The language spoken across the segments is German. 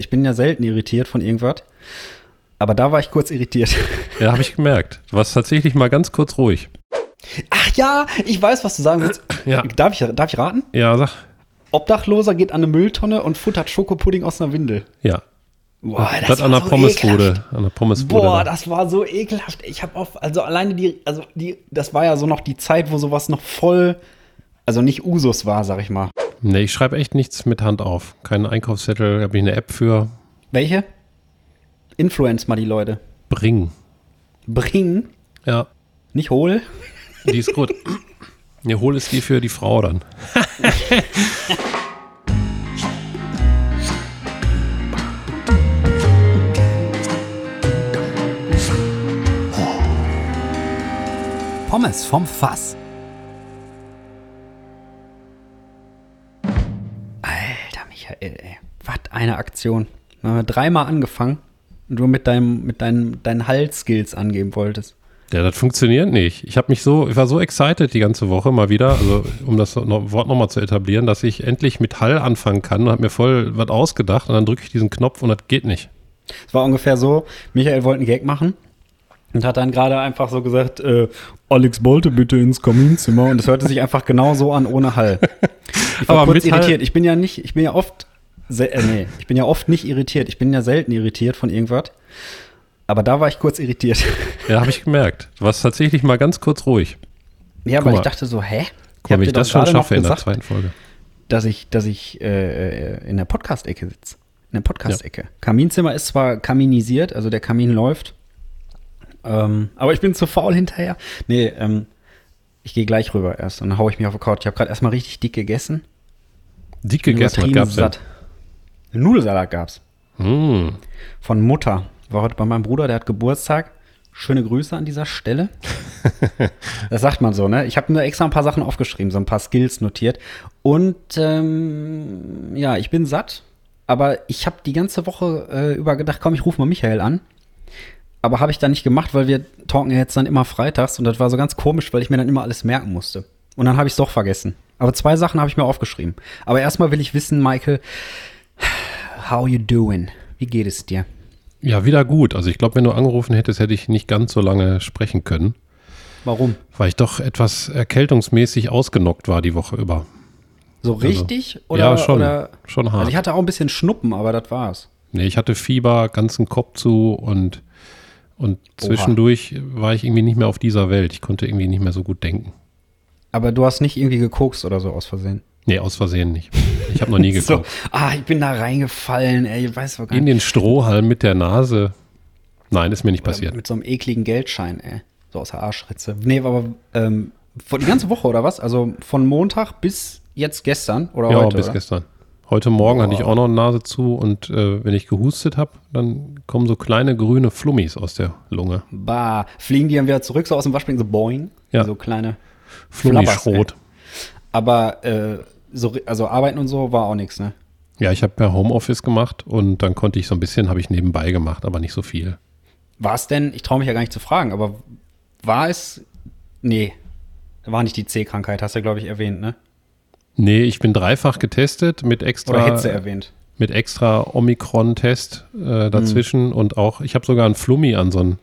Ich bin ja selten irritiert von irgendwas. Aber da war ich kurz irritiert. Ja, habe ich gemerkt. Du warst tatsächlich mal ganz kurz ruhig. Ach ja, ich weiß, was du sagen willst. Ja. Darf, ich, darf ich raten? Ja, sag. Obdachloser geht an eine Mülltonne und futtert Schokopudding aus einer Windel. Ja. Boah, das, an der Pommesbude. An der Pommesbude. Boah, da. das war so ekelhaft. Ich habe auf, also alleine die, also die, das war ja so noch die Zeit, wo sowas noch voll, also nicht Usus war, sag ich mal. Nee, ich schreibe echt nichts mit Hand auf. Keinen Einkaufszettel, habe ich eine App für. Welche? Influence mal die Leute. Bring. Bring, Ja, nicht hol. die ist gut. Ja, hol ist die für die Frau dann. Pommes vom Fass. Alter Michael, ey. Was eine Aktion. Wir haben dreimal angefangen und du mit deinem, mit deinen, deinen Hall-Skills angeben wolltest. Ja, das funktioniert nicht. Ich habe mich so, ich war so excited die ganze Woche mal wieder, also um das noch, Wort nochmal zu etablieren, dass ich endlich mit Hall anfangen kann und habe mir voll was ausgedacht und dann drücke ich diesen Knopf und das geht nicht. Es war ungefähr so, Michael wollte einen Gag machen und hat dann gerade einfach so gesagt, äh, Alex Bolte bitte ins Kaminzimmer und es hörte sich einfach genau so an, ohne Hall. Ich war Aber kurz mit Hall- irritiert. Ich bin ja nicht, ich bin ja oft, sel- äh, nee, ich bin ja oft nicht irritiert. Ich bin ja selten irritiert von irgendwas. Aber da war ich kurz irritiert. Ja, habe ich gemerkt. Du warst tatsächlich mal ganz kurz ruhig. Ja, Guck weil mal. ich dachte so, hä? Guck mal, ich das schon schaffe in der zweiten Folge. dass ich, dass ich äh, äh, in der Podcast-Ecke sitze. In der Podcast-Ecke. Kaminzimmer ist zwar kaminisiert, also der Kamin läuft, ähm, aber ich bin zu faul hinterher. Nee, ähm, ich gehe gleich rüber erst und dann haue ich mich auf die Couch. Ich habe gerade erstmal richtig dick gegessen. Dick gegessen, was gab's denn? Nudelsalat gab's. Mm. Von Mutter. War heute bei meinem Bruder, der hat Geburtstag. Schöne Grüße an dieser Stelle. das sagt man so, ne? Ich habe mir extra ein paar Sachen aufgeschrieben, so ein paar Skills notiert. Und ähm, ja, ich bin satt. Aber ich habe die ganze Woche äh, über gedacht, komm, ich rufe mal Michael an. Aber habe ich dann nicht gemacht, weil wir talken jetzt dann immer freitags. Und das war so ganz komisch, weil ich mir dann immer alles merken musste. Und dann habe ich es doch vergessen. Aber zwei Sachen habe ich mir aufgeschrieben. Aber erstmal will ich wissen, Michael, how you doing? Wie geht es dir? Ja, wieder gut. Also ich glaube, wenn du angerufen hättest, hätte ich nicht ganz so lange sprechen können, Warum? weil ich doch etwas erkältungsmäßig ausgenockt war die Woche über. So richtig? oder, ja, schon. Oder, schon hart. also ich hatte auch ein bisschen Schnuppen, aber das war's. Nee, ich hatte Fieber, ganzen Kopf zu und, und zwischendurch war ich irgendwie nicht mehr auf dieser Welt. Ich konnte irgendwie nicht mehr so gut denken. Aber du hast nicht irgendwie gekokst oder so aus Versehen. Nee, aus Versehen nicht. Ich habe noch nie So, geguckt. ah, ich bin da reingefallen, ey, ich weiß gar In nicht. den Strohhalm mit der Nase. Nein, ist mir nicht passiert. Mit so einem ekligen Geldschein, ey. So aus der Arschritze. Nee, aber ähm, die ganze Woche oder was? Also von Montag bis jetzt gestern oder Ja, heute? bis oder? gestern. Heute Morgen hatte ich auch noch eine Nase zu und äh, wenn ich gehustet habe, dann kommen so kleine grüne Flummis aus der Lunge. Bah, fliegen die dann wieder zurück, so aus dem Waschbecken, so boing. Ja. So kleine. Flummischrot. Aber äh, so, also arbeiten und so war auch nichts, ne? Ja, ich habe ja Homeoffice gemacht und dann konnte ich so ein bisschen, habe ich nebenbei gemacht, aber nicht so viel. War es denn, ich traue mich ja gar nicht zu fragen, aber war es, nee, war nicht die C-Krankheit, hast du, glaube ich, erwähnt, ne? Nee, ich bin dreifach getestet mit extra, Oder du erwähnt? mit extra Omikron-Test äh, dazwischen Mhm. und auch, ich habe sogar ein Flummi an so ein,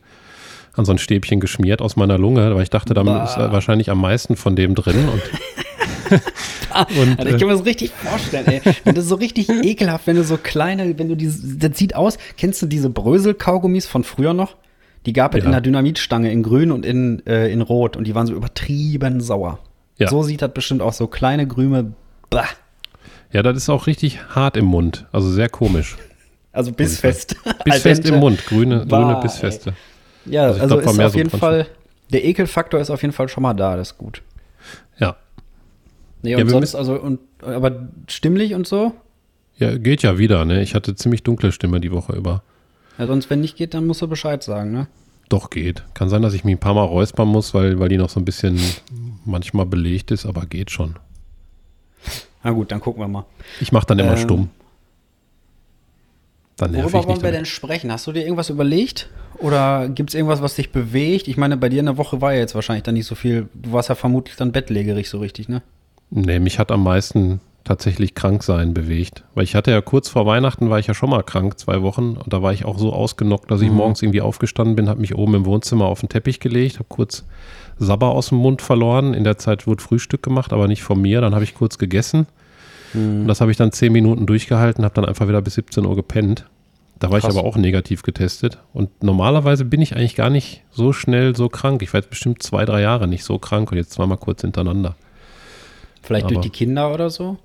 an so ein Stäbchen geschmiert aus meiner Lunge, weil ich dachte, da Bah. ist wahrscheinlich am meisten von dem drin. Und, und Also ich äh, kann mir das richtig vorstellen, ey. Wenn das so richtig ekelhaft, wenn du so kleine, wenn du diese, das sieht aus, kennst du diese Brösel-Kaugummis von früher noch? Die gab es Ja. in der Dynamitstange in grün und in, äh, in rot und die waren so übertrieben sauer. Ja. So sieht das bestimmt aus, so kleine grüne, bah. ja, das ist auch richtig hart im Mund, also sehr komisch. Also bissfest. Bissfest im Mund, grüne, Bah, grüne ey. Bissfeste. Ja, Also also, glaub, ist auf so jeden Fall, der Ekelfaktor ist auf jeden Fall schon mal da, das ist gut. Ja. Nee, Ja, und wir sonst, also, und, aber stimmlich und so? Ja, geht ja wieder, ne? Ich hatte ziemlich dunkle Stimme die Woche über. Ja, sonst, wenn nicht geht, dann musst du Bescheid sagen, ne? Doch geht. Kann sein, dass ich mich ein paar Mal räuspern muss, weil, weil die noch so ein bisschen manchmal belegt ist, aber geht schon. Na gut, dann gucken wir mal. Ich mache dann immer Ähm, stumm. Dann nerv Worüber ich wollen wir denn sprechen? Hast du dir irgendwas überlegt? Oder gibt es irgendwas, was dich bewegt? Ich meine, bei dir in der Woche war ja jetzt wahrscheinlich dann nicht so viel. Du warst ja vermutlich dann bettlägerig so richtig, ne? Nee, mich hat am meisten tatsächlich krank sein bewegt. Weil ich hatte ja kurz vor Weihnachten war ich ja schon mal krank, zwei Wochen. Und da war ich auch so ausgenockt, dass ich Mhm. morgens irgendwie aufgestanden bin, habe mich oben im Wohnzimmer auf den Teppich gelegt, habe kurz Sabber aus dem Mund verloren. In der Zeit wurde Frühstück gemacht, aber nicht von mir. Dann habe ich kurz gegessen. Mhm. Und das habe ich dann zehn Minuten durchgehalten, habe dann einfach wieder bis 17 Uhr gepennt. Da war Krass. ich aber auch negativ getestet. Und normalerweise bin ich eigentlich gar nicht so schnell so krank. Ich war jetzt bestimmt zwei, drei Jahre nicht so krank und jetzt zweimal kurz hintereinander. Vielleicht durch Aber- die Kinder oder so?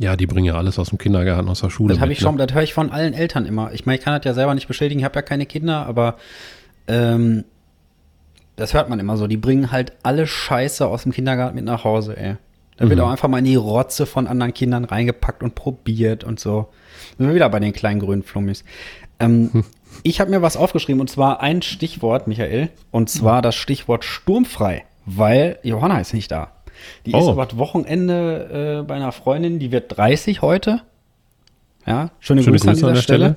Ja, die bringen ja alles aus dem Kindergarten, aus der Schule. Das habe ich schon, ne? das höre ich von allen Eltern immer. Ich meine, ich kann das ja selber nicht bestätigen, ich habe ja keine Kinder, aber ähm, das hört man immer so. Die bringen halt alle Scheiße aus dem Kindergarten mit nach Hause, ey. Da wird Mhm. auch einfach mal in die Rotze von anderen Kindern reingepackt und probiert und so. Sind wir wieder bei den kleinen grünen Flummis. Ähm, Hm. Ich habe mir was aufgeschrieben und zwar ein Stichwort, Michael, und zwar das Stichwort sturmfrei, weil Johanna ist nicht da. Die ist Oh. über das Wochenende äh, bei einer Freundin, die wird 30 heute. Ja, schöne, Schöne Grüße, an dieser Stelle.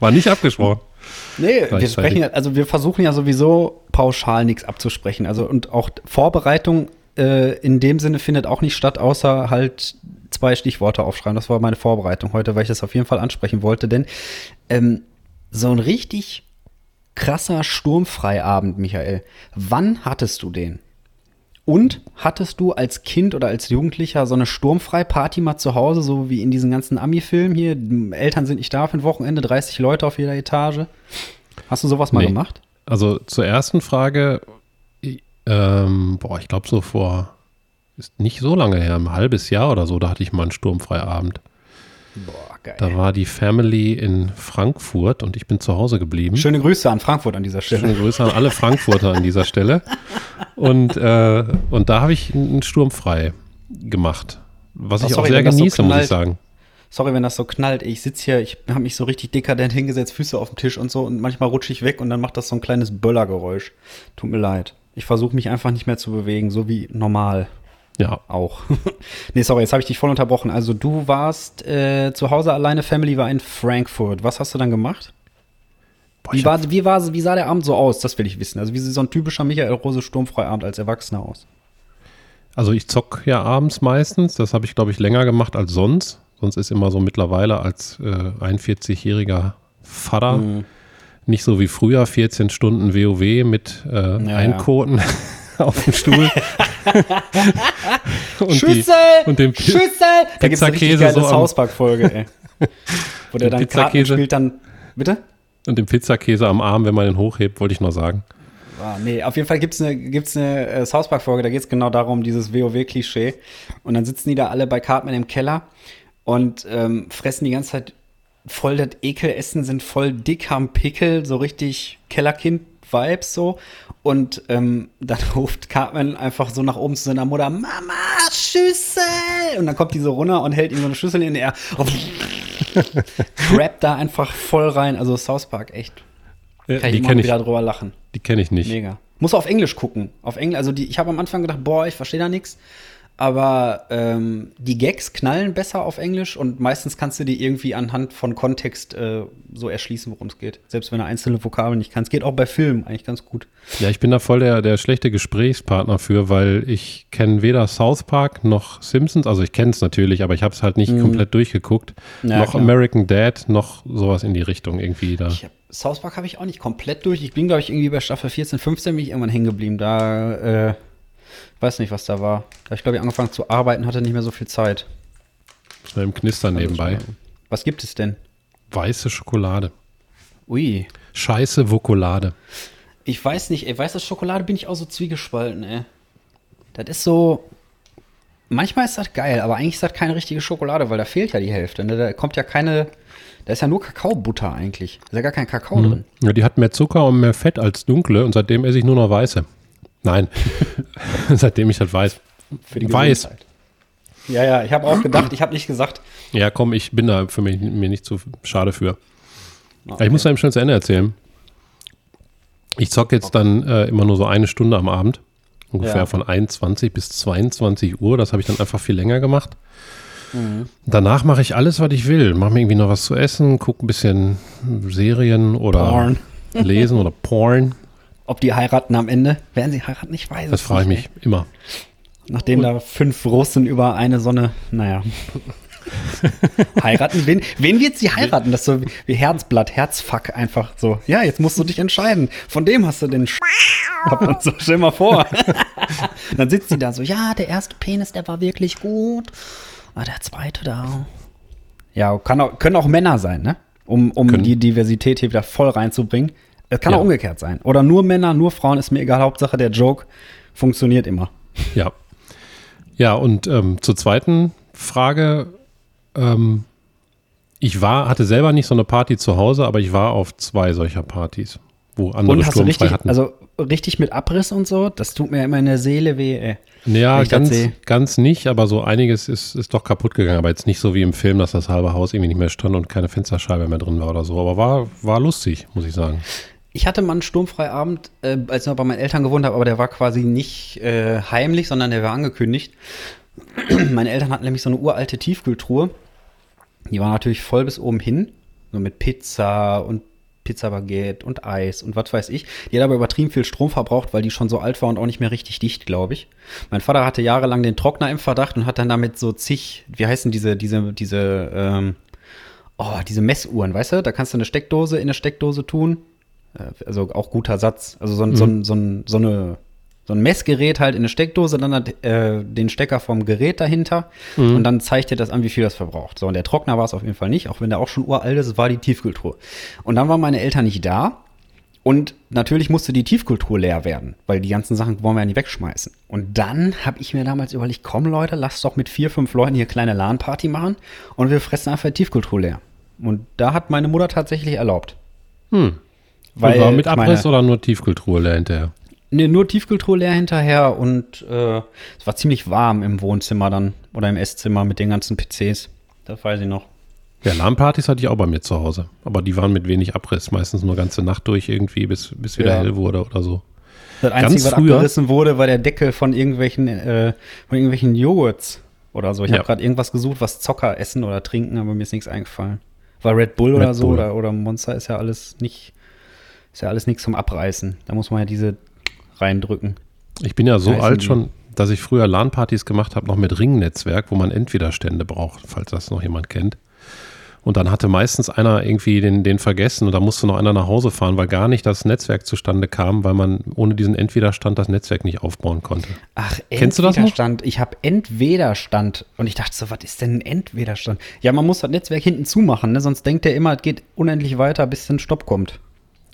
War nicht abgesprochen. Nee, wir sprechen ja, also wir versuchen ja sowieso pauschal nichts abzusprechen. Also und auch Vorbereitung äh, in dem Sinne findet auch nicht statt, außer halt zwei Stichworte aufschreiben. Das war meine Vorbereitung heute, weil ich das auf jeden Fall ansprechen wollte. Denn ähm, so ein richtig krasser Sturmfreiabend, Michael. Wann hattest du den? Und hattest du als Kind oder als Jugendlicher so eine Sturmfrei-Party mal zu Hause, so wie in diesen ganzen Ami-Filmen hier? Eltern sind nicht da für ein Wochenende, 30 Leute auf jeder Etage. Hast du sowas mal Nee. gemacht? Also zur ersten Frage, ich- ähm, boah, ich glaube so vor, ist nicht so lange her, ein halbes Jahr oder so, da hatte ich mal einen Sturmfreiabend. Boah, geil. Da war die Family in Frankfurt und ich bin zu Hause geblieben. Schöne Grüße an Frankfurt an dieser Stelle. Schöne Grüße an alle Frankfurter an dieser Stelle. Und, äh, und da habe ich einen Sturm frei gemacht. Was Oh, ich sorry, auch sehr das so genieße, muss ich sagen. Sorry, wenn das so knallt. Ich sitze hier, ich habe mich so richtig dekadent hingesetzt, Füße auf dem Tisch und so und manchmal rutsche ich weg und dann macht das so ein kleines Böllergeräusch. Tut mir leid. Ich versuche mich einfach nicht mehr zu bewegen, so wie normal Ja, auch. nee, sorry, jetzt habe ich dich voll unterbrochen. Also du warst äh, zu Hause alleine, Family war in Frankfurt. Was hast du dann gemacht? Boah, Wie, war, wie, war, wie sah der Abend so aus? Das will ich wissen. Also wie sieht so ein typischer Michael Rose Sturmfreiabend als Erwachsener aus? also ich zock ja abends meistens. Das habe ich, glaube ich, länger gemacht als sonst. Sonst ist immer so mittlerweile als äh, 41-jähriger Vater Mhm. nicht so wie früher 14 Stunden WoW mit äh, Ja, Einkoten auf dem Stuhl. und Schüssel! und den Pi- Schüssel! Da gibt's eine richtig geile so am- South Park-Folge, ey. Wo der dann Karten spielt, dann. Bitte? Und den Pizzakäse am Arm, wenn man den hochhebt, wollte ich noch sagen. Ah, nee, auf jeden Fall gibt's eine, gibt's eine äh, South Park-Folge, da geht's genau darum, dieses WoW-Klischee. Und dann sitzen die da alle bei Cartman im Keller und ähm, fressen die ganze Zeit voll das Ekelessen, sind voll dick, haben Pickel, so richtig Kellerkind-Vibes so. Und ähm, dann ruft Cartman einfach so nach oben zu seiner Mutter, Mama, Schüssel! Und dann kommt die so runter und hält ihm so eine Schüssel in die Air. Crap da einfach voll rein. Also South Park, echt. Kann ich die immer kenne ich, wieder drüber lachen. die kenn ich nicht. Mega. Muss auf Englisch gucken. Auf Englisch, also die, ich habe am Anfang gedacht, boah, ich verstehe da nichts. Aber ähm, die Gags knallen besser auf Englisch und meistens kannst du die irgendwie anhand von Kontext äh, so erschließen, worum es geht. Selbst wenn du einzelne Vokabeln nicht kannst. Geht auch bei Filmen eigentlich ganz gut. Ja, ich bin da voll der, der schlechte Gesprächspartner für, weil ich kenne weder South Park noch Simpsons. Also ich kenne es natürlich, aber ich habe es halt nicht komplett durchgeguckt. Ja, noch klar. American Dad, noch sowas in die Richtung irgendwie da. Ich hab, South Park habe ich auch nicht komplett durch. Ich bin, glaube ich, irgendwie bei Staffel 14, 15 bin ich irgendwann hängen geblieben. Da, äh, weiß nicht, was da war. Da habe ich, glaube ich, angefangen zu arbeiten, hatte nicht mehr so viel Zeit. Schnell im Knistern nebenbei. Was gibt es denn? Weiße Schokolade. Ui. Scheiße Vokolade. Ich weiß nicht, ey, weiße Schokolade bin ich auch so zwiegespalten, ey. Das ist so. Manchmal ist das geil, aber eigentlich ist das keine richtige Schokolade, weil da fehlt ja die Hälfte. Ne? Da kommt ja keine. Da ist ja nur Kakaobutter eigentlich. Da ist ja gar kein Kakao drin. Ja, die hat mehr Zucker und mehr Fett als dunkle und seitdem esse ich nur noch weiße. Nein, seitdem ich das weiß. Für die Weiß. Ja, ja, ich habe auch gedacht, ich habe nicht gesagt. Ja, komm, ich bin da für mich mir nicht zu schade für. Ah, Ich muss da eben schnell zu Ende erzählen. Ich zocke jetzt dann äh, immer nur so eine Stunde am Abend. Ungefähr Ja. von 21 bis 22 Uhr. Das habe ich dann einfach viel länger gemacht. Mhm. Danach mache ich alles, was ich will. Mache mir irgendwie noch was zu essen, gucke ein bisschen Serien oder Porn. lesen oder Porn. Ob die heiraten am Ende? Werden sie heiraten? Ich weiß Das es frage ich nicht, mich immer. Nachdem da fünf Russen über eine Sonne, naja. heiraten? Wen, wen wird sie heiraten? Das ist so wie Herzblatt, Herzfuck einfach so. Ja, jetzt musst du dich entscheiden. Von dem hast du den Sch und so, stell mal vor. Dann sitzt sie da so, ja, der erste Penis, der war wirklich gut. Aber der zweite da. Ja, kann auch, können auch Männer sein, ne? Um, um Können. die Diversität hier wieder voll reinzubringen. Es kann Ja. auch umgekehrt sein. Oder nur Männer, nur Frauen, ist mir egal. Hauptsache, der Joke funktioniert immer. Ja. Ja, und ähm, zur zweiten Frage. Ähm, ich war, hatte selber nicht so eine Party zu Hause, aber ich war auf zwei solcher Partys, wo andere Und hast du richtig, hatten. also richtig mit Abriss und so? Das tut mir immer in der Seele weh, ey. ja, wenn ich das ganz, ganz nicht, aber so einiges ist, ist doch kaputt gegangen. Aber jetzt nicht so wie im Film, dass das halbe Haus irgendwie nicht mehr stand und keine Fensterscheibe mehr drin war oder so. Aber war, war lustig, muss ich sagen. Ich hatte mal einen sturmfreiabend, äh, als ich noch bei meinen Eltern gewohnt habe, aber der war quasi nicht äh, heimlich, sondern der war angekündigt. Meine Eltern hatten nämlich so eine uralte Tiefkühltruhe. Die war natürlich voll bis oben hin. So mit Pizza und Pizzabaguette und Eis und was weiß ich. Die hat aber übertrieben viel Strom verbraucht, weil die schon so alt war und auch nicht mehr richtig dicht, glaube ich. Mein Vater hatte jahrelang den Trockner im Verdacht und hat dann damit so zig, wie heißen diese, diese, diese, ähm, oh, diese Messuhren, weißt du? Da kannst du eine Steckdose in eine Steckdose tun. Äh, Also auch guter Satz. Also so, ein so, so, so eine so ein Messgerät halt in eine Steckdose, dann hat, äh, den Stecker vom Gerät dahinter und dann zeigt dir das an, wie viel das verbraucht. So, und der Trockner war es auf jeden Fall nicht, auch wenn der auch schon uralt ist, war die Tiefkühltruhe. Und dann waren meine Eltern nicht da und natürlich musste die Tiefkühltruhe leer werden, weil die ganzen Sachen wollen wir ja nicht wegschmeißen. Und dann habe ich mir damals überlegt, komm Leute, lasst doch mit vier, fünf Leuten hier kleine LAN-Party machen und wir fressen einfach die Tiefkühltruhe leer. Und da hat meine Mutter tatsächlich erlaubt. Hm. Weil war mit ich meine- Abriss oder nur Tiefkühltruhe leer hinterher? Nee, nur Tiefkühltruhe leer hinterher und äh, es war ziemlich warm im Wohnzimmer dann oder im Esszimmer mit den ganzen PCs. Das weiß ich noch. Ja, LAN-Partys hatte ich auch bei mir zu Hause. Aber die waren mit wenig Abriss. Meistens nur ganze Nacht durch irgendwie, bis, bis wieder Ja. hell wurde oder so. Das Einzige, was früher- abgerissen wurde, war der Deckel von irgendwelchen, äh, von irgendwelchen Joghurts oder so. Ich Ja. habe gerade irgendwas gesucht, was Zocker essen oder trinken, aber mir ist nichts eingefallen. War Red Bull oder Red so Bull. oder, oder Monster ist ja alles nicht, ist ja alles nichts zum Abreißen. Da muss man ja diese reindrücken. Ich bin ja so Heißen alt schon, dass ich früher LAN-Partys gemacht habe, noch mit Ringnetzwerk, wo man Entwederstände braucht, falls das noch jemand kennt. Und dann hatte meistens einer irgendwie den, den vergessen und da musste noch einer nach Hause fahren, weil gar nicht das Netzwerk zustande kam, weil man ohne diesen Entwiderstand das Netzwerk nicht aufbauen konnte. Ach, Kennst du das noch? Entwederstand. Ich habe Entwederstand. Und ich dachte so, was ist denn ein Entwederstand? Ja, man muss das Netzwerk hinten zumachen, ne? sonst denkt er immer, es geht unendlich weiter, bis ein Stopp kommt.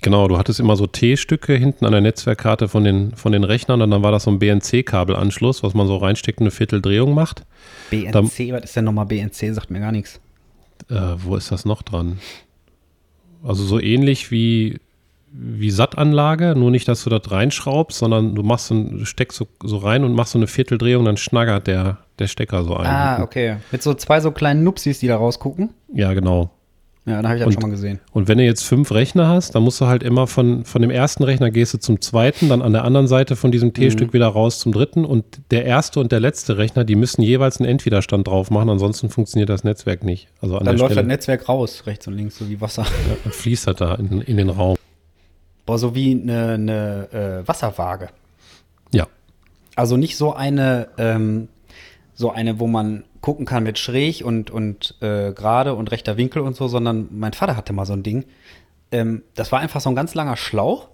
Genau, du hattest immer so T-Stücke hinten an der Netzwerkkarte von den, von den Rechnern und dann war das so ein BNC-Kabelanschluss, was man so reinsteckt und eine Vierteldrehung macht. BNC, was ist denn nochmal BNC? Sagt mir gar nichts. Äh, wo ist das noch dran? Also so ähnlich wie, wie SAT-Anlage, nur nicht, dass du das reinschraubst, sondern du machst so, ein- du steckst so, so rein und machst so eine Vierteldrehung, dann schnaggert der, der Stecker so ein. Ah, okay. Mit so zwei so kleinen Nupsis, die da rausgucken. Ja, genau. Ja, da habe ich das Und- schon mal gesehen. Und wenn du jetzt fünf Rechner hast, dann musst du halt immer von, von dem ersten Rechner gehst du zum zweiten, dann an der anderen Seite von diesem T-Stück wieder raus zum dritten und der erste und der letzte Rechner, die müssen jeweils einen Entwiderstand drauf machen, ansonsten funktioniert das Netzwerk nicht. Also an Dann läuft das Stelle Netzwerk raus, rechts und links, so wie Wasser. dann fließt das da in, in den Raum. Boah, so wie eine, eine äh, Wasserwaage. Ja. Also nicht so eine, ähm, so eine, wo man gucken kann mit schräg und, und äh, gerade und rechter Winkel und so, sondern mein Vater hatte mal so ein Ding. Ähm, das war einfach so ein ganz langer Schlauch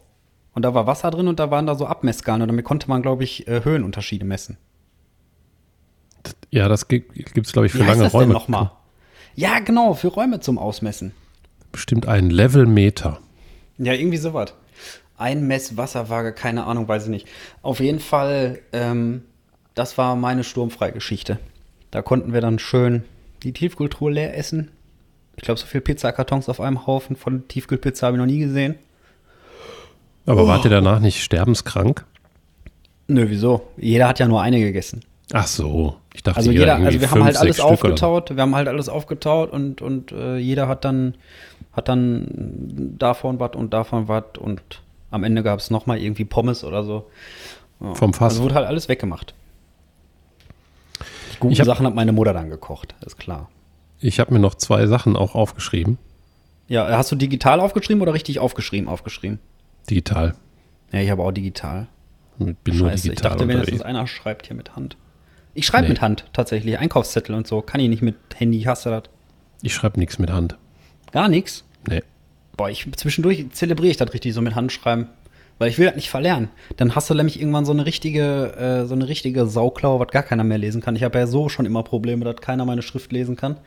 und da war Wasser drin und da waren da so Abmessskalen und damit konnte man, glaube ich, äh, Höhenunterschiede messen. Ja, das gibt es, glaube ich, Wie für heißt lange das Räume. denn nochmal? Ja, genau, für Räume zum Ausmessen. Bestimmt einen Levelmeter. Ja, irgendwie sowas. Ein Messwasserwaage, keine Ahnung, weiß ich nicht. Auf jeden Fall, ähm, das war meine Sturmfreigeschichte. Da konnten wir dann schön die Tiefkühltruhe leer essen. Ich glaube, so viel Pizzakartons auf einem Haufen von Tiefkühlpizza habe ich noch nie gesehen. Aber Oh. wart ihr danach nicht sterbenskrank? Nö, wieso? Jeder hat ja nur eine gegessen. Ach so, ich dachte, Also jeder also wir haben fünf, halt alles oder aufgetaut, wir haben halt alles aufgetaut und, und äh, jeder hat dann, hat dann davon was und davon was und am Ende gab es nochmal irgendwie Pommes oder so. Ja. Vom Fass. Also wurde halt alles weggemacht. Die guten Ich hab- Sachen hat meine Mutter dann gekocht, ist klar. Ich habe mir noch zwei Sachen auch aufgeschrieben, Ja, hast du digital aufgeschrieben oder richtig aufgeschrieben, aufgeschrieben? digital. Ja, ich habe auch digital. Ich bin nur Scheiße, ich digital dachte wenigstens unterwegs. einer schreibt hier mit Hand. Ich schreibe Nee. mit Hand tatsächlich. Einkaufszettel und so. Kann ich nicht mit Handy. Hast du das? Ich schreibe nichts mit Hand. Gar nichts. Nee. Boah, ich zwischendurch zelebriere ich das richtig so mit Handschreiben. Weil ich will das nicht verlernen. Dann hast du nämlich irgendwann so eine richtige, äh, so eine richtige Sauklaue, was gar keiner mehr lesen kann. Ich habe ja so schon immer Probleme, dass keiner meine Schrift lesen kann.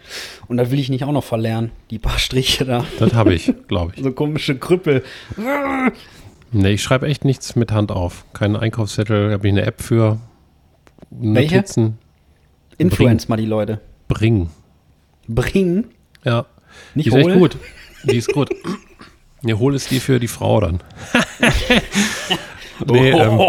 Und da will ich nicht auch noch verlernen. Die paar Striche da. Das habe ich, glaube ich. So komische Krüppel. Nee, ich schreibe echt nichts mit Hand auf. Keinen Einkaufszettel, habe ich eine App für. Welche? Notizen. Influence mal die Leute. Bring. Bringen. Ja. Nicht die ist echt gut. Die ist gut. Nee, hol ist die für die Frau dann. nee, ähm,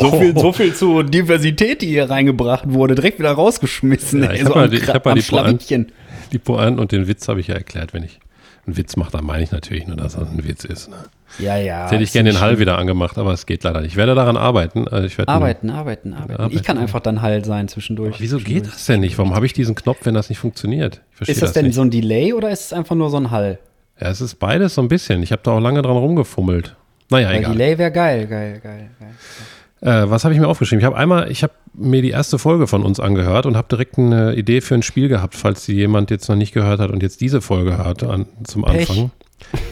so, viel, so viel zu Diversität, die hier reingebracht wurde. Direkt wieder rausgeschmissen. Ja, ich hab so mal die- ich hab mal die Pointe- Schlawittchen. die Pointen und den Witz habe ich ja erklärt, wenn ich einen Witz mache, dann meine ich natürlich nur, dass das ein Witz ist. Ne? Ja, ja. Jetzt hätte ich gerne den Hall wieder angemacht, aber es geht leider nicht. Ich werde daran arbeiten. Also ich werde Arbeiten, arbeiten, arbeiten. Arbeiten. Ich kann einfach dann Hall sein zwischendurch. Aber wieso geht das denn nicht? Warum habe ich diesen Knopf, wenn das nicht funktioniert? Ist das, denn nicht. so ein Delay oder ist es einfach nur so ein Hall? Ja, es ist beides so ein bisschen. Ich habe da auch lange dran rumgefummelt. Naja, Weil egal. Delay wäre geil, geil, geil, geil. Äh, was habe ich mir aufgeschrieben? Ich habe einmal, ich habe mir die erste Folge von uns angehört und habe direkt eine Idee für ein Spiel gehabt, falls die jemand jetzt noch nicht gehört hat und jetzt diese Folge hört an, zum Pech. Anfang.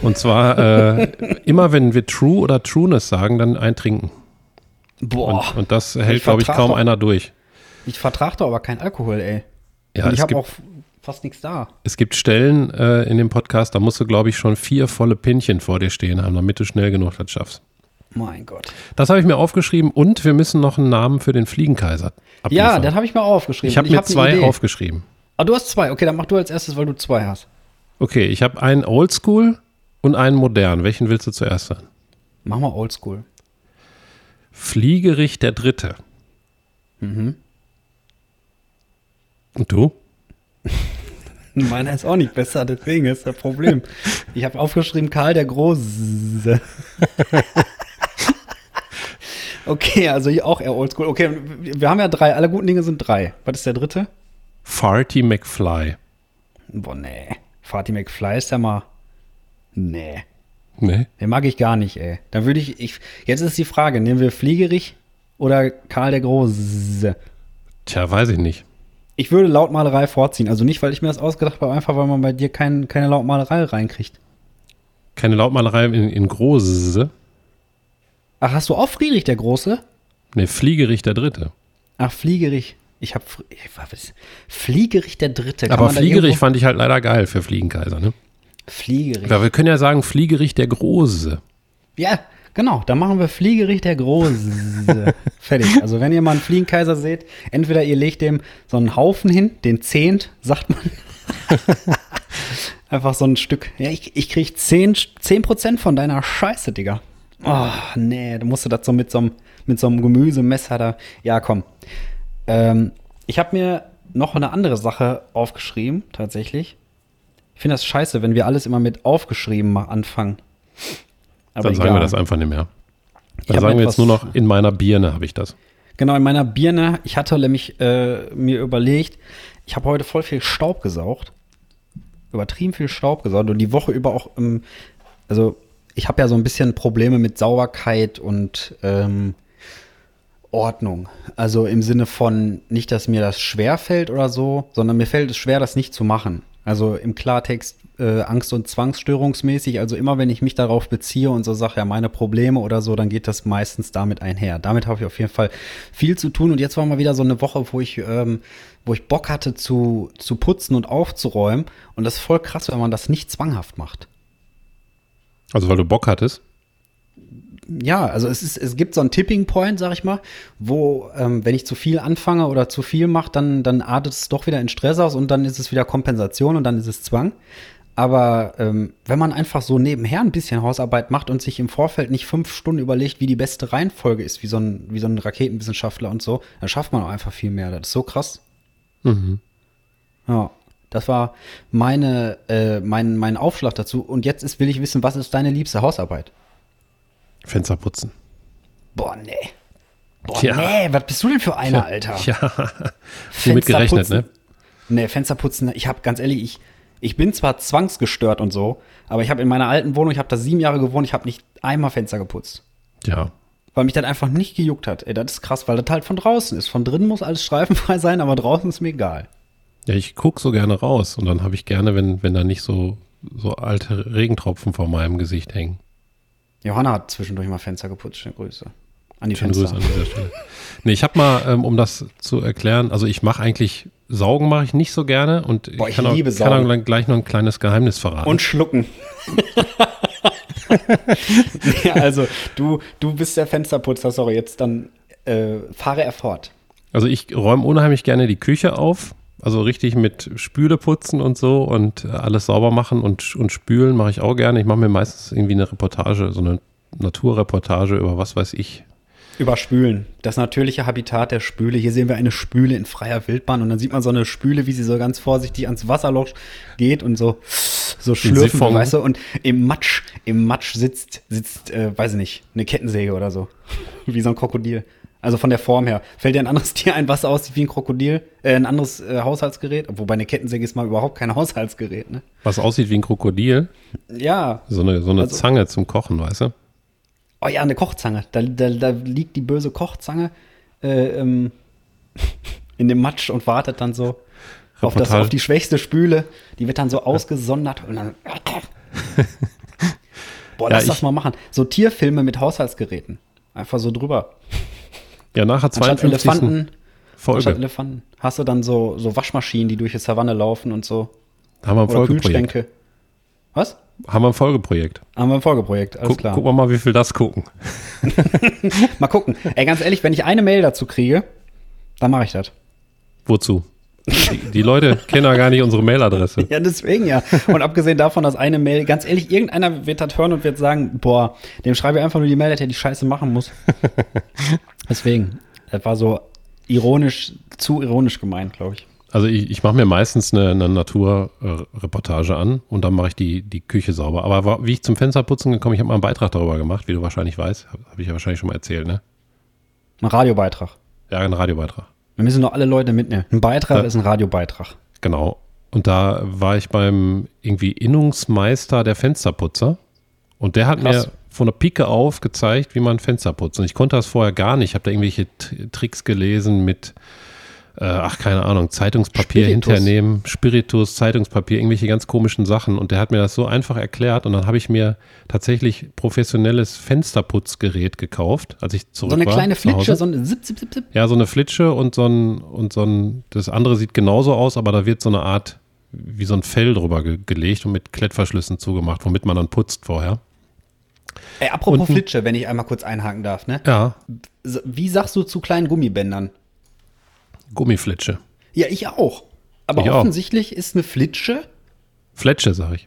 Und zwar äh, immer, wenn wir True oder Trueness sagen, dann eintrinken. Boah, Und, und das hält, glaube ich, kaum doch- einer durch. ich vertrage doch aber keinen Alkohol, ey. Ja, Und ich habe auch fast nichts da. es gibt Stellen äh, in dem Podcast, da musst du, glaube ich, schon vier volle Pinchen vor dir stehen haben, damit du schnell genug das schaffst. Mein Gott. Das habe ich mir aufgeschrieben und wir müssen noch einen Namen für den Fliegenkaiser Ja, abliefern. das habe ich mir auch aufgeschrieben. ich habe mir hab zwei aufgeschrieben. Ah, du hast zwei. Okay, dann mach du als erstes, weil du zwei hast. Okay, ich habe einen Oldschool und einen modern. Welchen willst du zuerst hören? Mach mal oldschool. Fliegerich der Dritte. Mhm. Und du? Meiner ist auch nicht besser, deswegen ist das Problem. Ich habe aufgeschrieben Karl der Große. okay, also hier auch eher oldschool. Okay, wir haben ja drei. Alle guten Dinge sind drei. Was ist der dritte? Farty McFly. Boah, nee. Fatih McFly ist ja mal. Nee. Ne? Den mag ich gar nicht, ey. Dann würde ich, ich. Jetzt ist die Frage: Nehmen wir Fliegerich oder Karl der Große? Tja, weiß ich nicht. Ich würde Lautmalerei vorziehen. Also nicht, weil ich mir das ausgedacht habe, einfach weil man bei dir kein, keine Lautmalerei reinkriegt. Keine Lautmalerei in, in Große. Ach, hast du auch Friedrich der Große? Ne, Fliegerich der Dritte. Ach, Fliegerich. Ich habe Fliegerich der Dritte. Kann Aber Fliegerich fand ich halt leider geil für Fliegenkaiser, ne? Fliegerich. Aber wir können ja sagen Fliegerich der Große. Ja, genau. Da machen wir Fliegerich der Große. Fertig. Also wenn ihr mal einen Fliegenkaiser seht, entweder ihr legt dem so einen Haufen hin, den Zehnt, sagt man. Einfach so ein Stück. Ja, ich, ich krieg 10, 10% von deiner Scheiße, Digga. Oh, nee, du musst du das so mit so einem, mit so einem Gemüsemesser da. Ja, komm. Ähm, ich habe mir noch eine andere Sache aufgeschrieben, tatsächlich. Ich finde das scheiße, wenn wir alles immer mit aufgeschrieben anfangen. Aber Dann sagen egal. wir das einfach nicht mehr. Dann sagen wir jetzt nur noch, in meiner Birne habe ich das. Genau, in meiner Birne, ich hatte nämlich äh, mir überlegt, ich habe heute voll viel Staub gesaugt. Übertrieben viel Staub gesaugt und die Woche über auch, ähm, also ich habe ja so ein bisschen Probleme mit Sauberkeit und ähm, Ordnung. Also im Sinne von nicht, dass mir das schwer fällt oder so, sondern mir fällt es schwer, das nicht zu machen. Also im Klartext äh, Angst- und Zwangsstörungsmäßig. Also immer, wenn ich mich darauf beziehe und so sage, ja, meine Probleme oder so, dann geht das meistens damit einher. Damit habe ich auf jeden Fall viel zu tun. Und jetzt war mal wieder so eine Woche, wo ich, ähm, wo ich Bock hatte zu, zu putzen und aufzuräumen. Und das ist voll krass, wenn man das nicht zwanghaft macht. Also weil du Bock hattest. Ja, also es, ist, es gibt so einen Tipping Point, sag ich mal, wo, ähm, wenn ich zu viel anfange oder zu viel mache, dann, dann artet es doch wieder in Stress aus und dann ist es wieder Kompensation und dann ist es Zwang. Aber ähm, wenn man einfach so nebenher ein bisschen Hausarbeit macht und sich im Vorfeld nicht fünf Stunden überlegt, wie die beste Reihenfolge ist, wie so ein, wie so ein Raketenwissenschaftler und so, dann schafft man auch einfach viel mehr. Das ist so krass. Mhm. Ja, das war meine, äh, mein, mein Aufschlag dazu. Und jetzt ist, will ich wissen, was ist deine liebste Hausarbeit? Fenster putzen. Boah, nee. Boah, Tja. nee, was bist du denn für einer, Alter? Ja, womit gerechnet, ne? Nee, Fensterputzen, ich habe ganz ehrlich, ich, ich bin zwar zwangsgestört und so, aber ich habe in meiner alten Wohnung, ich habe da sieben Jahre gewohnt, ich habe nicht einmal Fenster geputzt. Ja. weil mich das einfach nicht gejuckt hat. Ey, das ist krass, weil das halt von draußen ist. Von drinnen muss alles streifenfrei sein, aber draußen ist mir egal. Ja, ich gucke so gerne raus und dann habe ich gerne, wenn, wenn da nicht so, so alte Regentropfen vor meinem Gesicht hängen. Johanna hat zwischendurch mal Fenster geputzt. Schöne Grüße. An die Schöne Fenster. Grüße an dieser Stelle. Nee, ich habe mal, ähm, um das zu erklären, also ich mache eigentlich, Saugen mache ich nicht so gerne und Boah, ich, kann, liebe auch, kann auch gleich noch ein kleines Geheimnis verraten. Und schlucken. ja, also du, du bist der Fensterputzer, sorry, jetzt dann äh, fahre er fort. Also ich räume unheimlich gerne die Küche auf, also richtig mit Spüle putzen und so und alles sauber machen und, und spülen mache ich auch gerne. Ich mache mir meistens irgendwie eine Reportage, so eine Naturreportage über was weiß ich, über Spülen. Das natürliche Habitat der Spüle. Hier sehen wir eine Spüle in freier Wildbahn und dann sieht man so eine Spüle, wie sie so ganz vorsichtig ans Wasserloch geht und so, so schlürfen, weißt du, und im Matsch, im Matsch sitzt, sitzt, äh, weiß ich nicht, eine Kettensäge oder so. wie so ein Krokodil. Also von der Form her. Fällt dir ein anderes Tier ein, was aussieht wie ein Krokodil? Äh, ein anderes äh, Haushaltsgerät? Wobei eine Kettensäge ist mal überhaupt kein Haushaltsgerät, ne? Was aussieht wie ein Krokodil? Ja. So eine, so eine also, Zange zum Kochen, weißt du? Oh ja, eine Kochzange. Da, da, da liegt die böse Kochzange äh, ähm, in dem Matsch und wartet dann so auf, das, auf die schwächste Spüle. Die wird dann so ausgesondert und dann. Boah, lass ja, das mal machen. So Tierfilme mit Haushaltsgeräten. Einfach so drüber. Ja, nachher 52. Elefanten, Folge. Elefanten. Hast du dann so, so Waschmaschinen, die durch die Savanne laufen und so. Haben wir ein Folgeprojekt. Was? Haben wir ein Folgeprojekt. Haben wir ein Folgeprojekt, alles Guck, klar. Gucken wir mal, wie viel das gucken. mal gucken. Ey, ganz ehrlich, wenn ich eine Mail dazu kriege, dann mache ich das. Wozu? Die, die Leute kennen ja gar nicht unsere Mailadresse. ja, deswegen ja. Und abgesehen davon, dass eine Mail, ganz ehrlich, irgendeiner wird das hören und wird sagen, boah, dem schreibe ich einfach nur die Mail, dass er die Scheiße machen muss. deswegen, das war so ironisch, zu ironisch gemeint, glaube ich. Also ich, ich mache mir meistens eine, eine Naturreportage an und dann mache ich die, die Küche sauber. Aber wie ich zum Fensterputzen gekommen, ich habe mal einen Beitrag darüber gemacht, wie du wahrscheinlich weißt. Habe hab ich ja wahrscheinlich schon mal erzählt, ne? Ein Radiobeitrag. Ja, ein Radiobeitrag. Wir müssen noch alle Leute mitnehmen. Ein Beitrag da, ist ein Radiobeitrag. Genau. Und da war ich beim irgendwie Innungsmeister der Fensterputzer. Und der hat Krass. mir von der Pike auf gezeigt, wie man Fenster putzt. Und ich konnte das vorher gar nicht. Ich habe da irgendwelche Tricks gelesen mit äh, ach, keine Ahnung, Zeitungspapier Spiritus. hinternehmen, Spiritus, Zeitungspapier, irgendwelche ganz komischen Sachen. Und der hat mir das so einfach erklärt. Und dann habe ich mir tatsächlich professionelles Fensterputzgerät gekauft, als ich zurück war. So eine war, kleine Flitsche, so eine zip, zip, zip, zip. Ja, so eine Flitsche und so ein, und so ein, das andere sieht genauso aus, aber da wird so eine Art, wie so ein Fell drüber ge gelegt und mit Klettverschlüssen zugemacht, womit man dann putzt vorher. Ey, apropos und, Flitsche, wenn ich einmal kurz einhaken darf, ne? Ja. Wie sagst du zu kleinen Gummibändern? Gummiflitsche. Ja, ich auch. Aber ich offensichtlich auch. ist eine Flitsche. Fletsche, sag ich.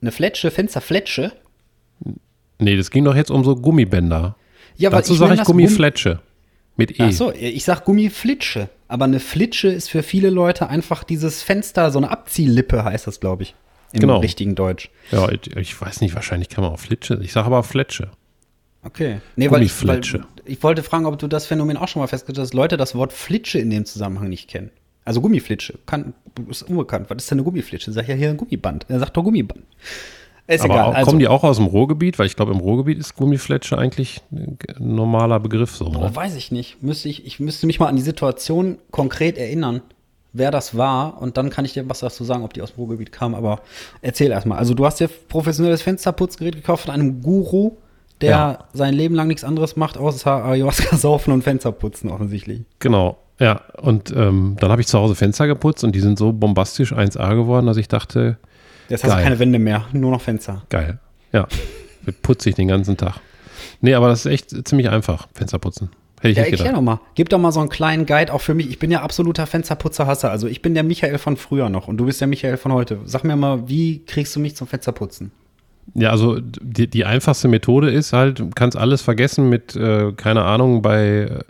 Eine Fletsche, Fensterfletsche? Nee, das ging doch jetzt um so Gummibänder. Ja, Dazu sage ich Gummifletsche. Mit E. Ach so, ich sag Gummiflitsche. Aber eine Flitsche ist für viele Leute einfach dieses Fenster, so eine Abziehlippe heißt das, glaube ich. Im genau. richtigen Deutsch. Ja, ich, ich, weiß nicht, wahrscheinlich kann man auch Flitsche. Ich sage aber Fletsche. Okay. Nee, weil ich, weil ich wollte fragen, ob du das Phänomen auch schon mal festgestellt hast, dass Leute das Wort Flitsche in dem Zusammenhang nicht kennen. Also Gummiflitsche. Kann, ist unbekannt. Was ist denn eine Gummiflitsche? Sag ja hier ein Gummiband. Er sagt doch Gummiband. Ist Aber egal. Auch, also, kommen die auch aus dem Ruhrgebiet? Weil ich glaube, im Ruhrgebiet ist Gummifletsche eigentlich ein normaler Begriff so. Boah, weiß ich nicht. Müsste ich, ich müsste mich mal an die Situation konkret erinnern, wer das war. Und dann kann ich dir was dazu sagen, ob die aus dem Ruhrgebiet kamen. Aber erzähl erstmal. Also, du hast dir professionelles Fensterputzgerät gekauft von einem Guru der ja. sein Leben lang nichts anderes macht, außer Ayahuasca saufen und Fenster putzen, offensichtlich. Genau, ja. Und ähm, dann habe ich zu Hause Fenster geputzt und die sind so bombastisch 1A geworden, dass ich dachte. Jetzt hast du keine Wände mehr, nur noch Fenster. Geil. Ja. Putze ich den ganzen Tag. Nee, aber das ist echt ziemlich einfach, Fenster putzen. Hätte ich ja, nicht gedacht. Doch mal. Gib doch mal so einen kleinen Guide auch für mich. Ich bin ja absoluter Fensterputzerhasser. Also ich bin der Michael von früher noch und du bist der Michael von heute. Sag mir mal, wie kriegst du mich zum Fensterputzen? Ja, also die, die einfachste Methode ist halt, du kannst alles vergessen mit, äh, keine Ahnung, bei äh,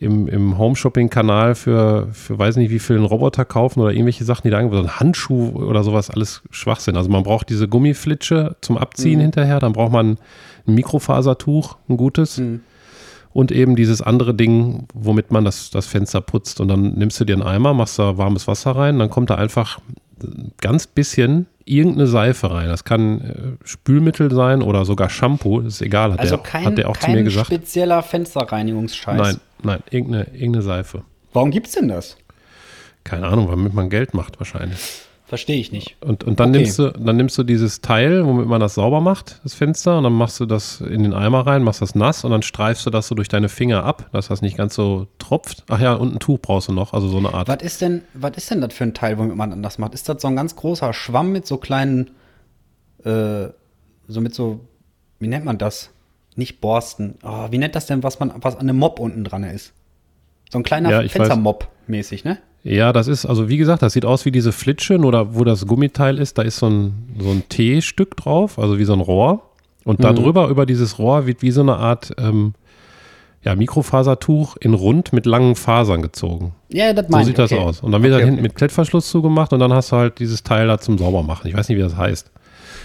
im, im Home-Shopping-Kanal für, für weiß nicht wie viel einen Roboter kaufen oder irgendwelche Sachen, die da irgendwo so ein Handschuh oder sowas, alles Schwachsinn. Also man braucht diese Gummiflitsche zum Abziehen mhm. hinterher, dann braucht man ein Mikrofasertuch, ein gutes. Mhm. Und eben dieses andere Ding, womit man das, das Fenster putzt. Und dann nimmst du dir einen Eimer, machst da warmes Wasser rein, dann kommt da einfach ganz bisschen irgendeine Seife rein. Das kann äh, Spülmittel sein oder sogar Shampoo, ist egal, hat, Also der, kein, hat der auch zu kein mir gesagt. spezieller Fensterreinigungsscheiß. Nein, nein, irgendeine, irgendeine Seife. Warum gibt's denn das? Keine Ahnung, womit man Geld macht wahrscheinlich. Verstehe ich nicht. Und, und dann, Okay. nimmst du, dann nimmst du dieses Teil, womit man das sauber macht, das Fenster, und dann machst du das in den Eimer rein, machst das nass und dann streifst du das so durch deine Finger ab, dass das nicht ganz so tropft. Ach ja, und ein Tuch brauchst du noch, also so eine Art. Was ist denn, was ist denn das für ein Teil, womit man das macht? Ist das so ein ganz großer Schwamm mit so kleinen, äh, so mit so, wie nennt man das? Nicht Borsten. Oh, wie nennt das denn, was man, was an einem Mop unten dran ist? So ein kleiner Ja. Fenstermop mäßig, ne? Ja, das ist, also wie gesagt, das sieht aus wie diese Flitsche, nur da, wo das Gummiteil ist, da ist so ein, so ein T-Stück drauf, also wie so ein Rohr. Und da drüber, über dieses Rohr, wird wie so eine Art ähm, ja, Mikrofasertuch in rund mit langen Fasern gezogen. Ja, das So meine sieht ich. das okay. aus. Und dann wird Okay, das hinten okay. mit Klettverschluss zugemacht und dann hast du halt dieses Teil da zum Saubermachen. Ich weiß nicht, wie das heißt.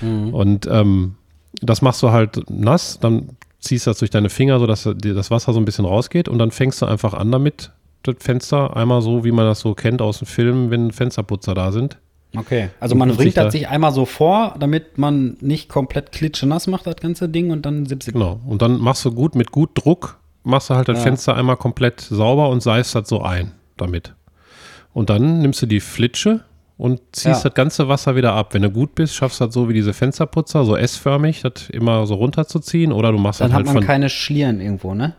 Mhm. Und ähm, das machst du halt nass, dann ziehst du das durch deine Finger, sodass dir das Wasser so ein bisschen rausgeht und dann fängst du einfach an damit, das Fenster einmal so, wie man das so kennt aus den Filmen, wenn Fensterputzer da sind. Okay, also man da- das sich einmal so vor, damit man nicht komplett klitschenass macht, das ganze Ding, und dann zip. Genau. Und dann machst du gut, mit gut Druck, machst du halt das Ja. Fenster einmal komplett sauber und seifst das so ein damit. Und dann nimmst du die Flitsche und ziehst Ja. das ganze Wasser wieder ab. Wenn du gut bist, schaffst du das so wie diese Fensterputzer, so S-förmig, das immer so runterzuziehen. Oder du machst Dann das hat halt man keine Schlieren irgendwo, ne?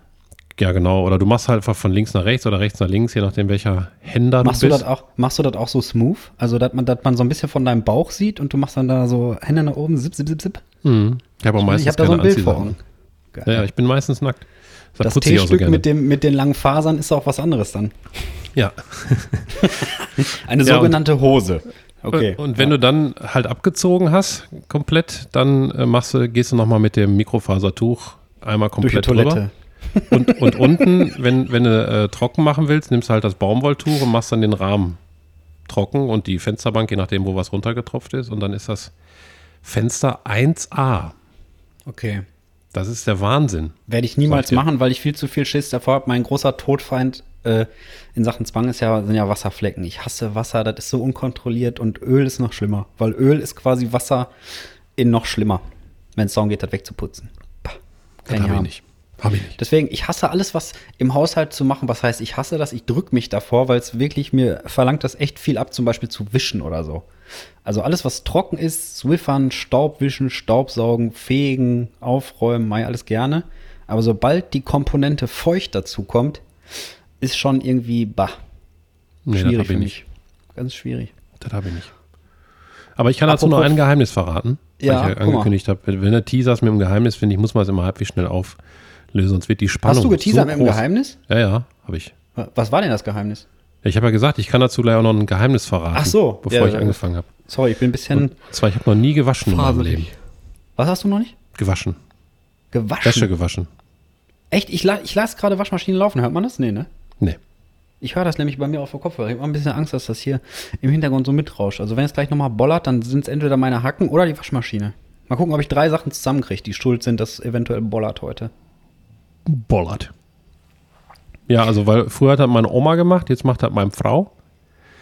Ja genau, oder du machst halt einfach von links nach rechts oder rechts nach links, je nachdem welcher Händer Machst du bist. auch, machst du das auch so smooth? Also, dass man, dass man so ein bisschen von deinem Bauch sieht und du machst dann da so Hände nach oben, zip, zip, zip, zip. Mhm. Ich habe auch meistens ich habe da so ein Bild vor. Augen. Ja, ja, ich bin meistens nackt. Das, das so T-Stück gerne. mit, dem, mit den langen Fasern ist auch was anderes dann. ja. Eine Ja, sogenannte Hose. Okay. Und wenn du dann halt abgezogen hast, komplett, dann äh, machst du, gehst du nochmal mit dem Mikrofasertuch einmal durch die komplett Toilette. drüber. Und, und unten, wenn, wenn du äh, trocken machen willst, nimmst du halt das Baumwolltuch und machst dann den Rahmen trocken und die Fensterbank, je nachdem, wo was runtergetropft ist. Und dann ist das Fenster 1A. Okay. Das ist der Wahnsinn. Werde ich niemals machen, weil ich viel zu viel Schiss davor habe. Mein großer Todfeind äh, in Sachen Zwang ist ja, sind ja Wasserflecken. Ich hasse Wasser, das ist so unkontrolliert und Öl ist noch schlimmer. Weil Öl ist quasi Wasser in noch schlimmer, wenn es darum geht, das wegzuputzen. Pah, Das kann habe ich nicht. Habe ich nicht. Deswegen, ich hasse alles, was im Haushalt zu machen. Was heißt, ich hasse das, ich drücke mich davor, weil es wirklich mir verlangt, das echt viel ab, zum Beispiel zu wischen oder so. Also alles, was trocken ist, Swiffern, Staubwischen, Staubsaugen, Fegen, Aufräumen, mei, alles gerne. Aber sobald die Komponente feucht dazu kommt, ist schon irgendwie, bah, Nee, das schwierig habe für ich mich. nicht. Ganz schwierig. Das habe ich nicht. Aber ich kann dazu noch Apropos- ein Geheimnis verraten, Ja, weil ich ja mal. angekündigt habe. Wenn du teaserst mit dem Geheimnis, finde ich, muss man es immer halbwegs schnell auflösen, sonst wird die Spannung Hast du geteasert so mit dem groß. Geheimnis? Ja, ja, habe ich. Was war denn das Geheimnis? Ich habe ja gesagt, ich kann dazu gleich auch noch ein Geheimnis verraten, Ach so, bevor ja, ich ja. angefangen habe. Sorry, ich bin ein bisschen. Und zwar, ich habe noch nie gewaschen in meinem Leben. Was hast du noch nicht? Gewaschen. Gewaschen. Wäsche gewaschen. Echt? Ich, la ich lasse gerade Waschmaschinen laufen. Hört man das? Nee, ne? Nee. Ich höre das nämlich bei mir auf der Kopfhörer. Ich habe ein bisschen Angst, dass das hier im Hintergrund so mitrauscht. Also wenn es gleich nochmal bollert, dann sind es entweder meine Hacken oder die Waschmaschine. Mal gucken, ob ich drei Sachen zusammenkriege, die schuld sind, dass eventuell bollert heute. Bollert. Ja, also, weil früher hat das meine Oma gemacht, jetzt macht das meine Frau.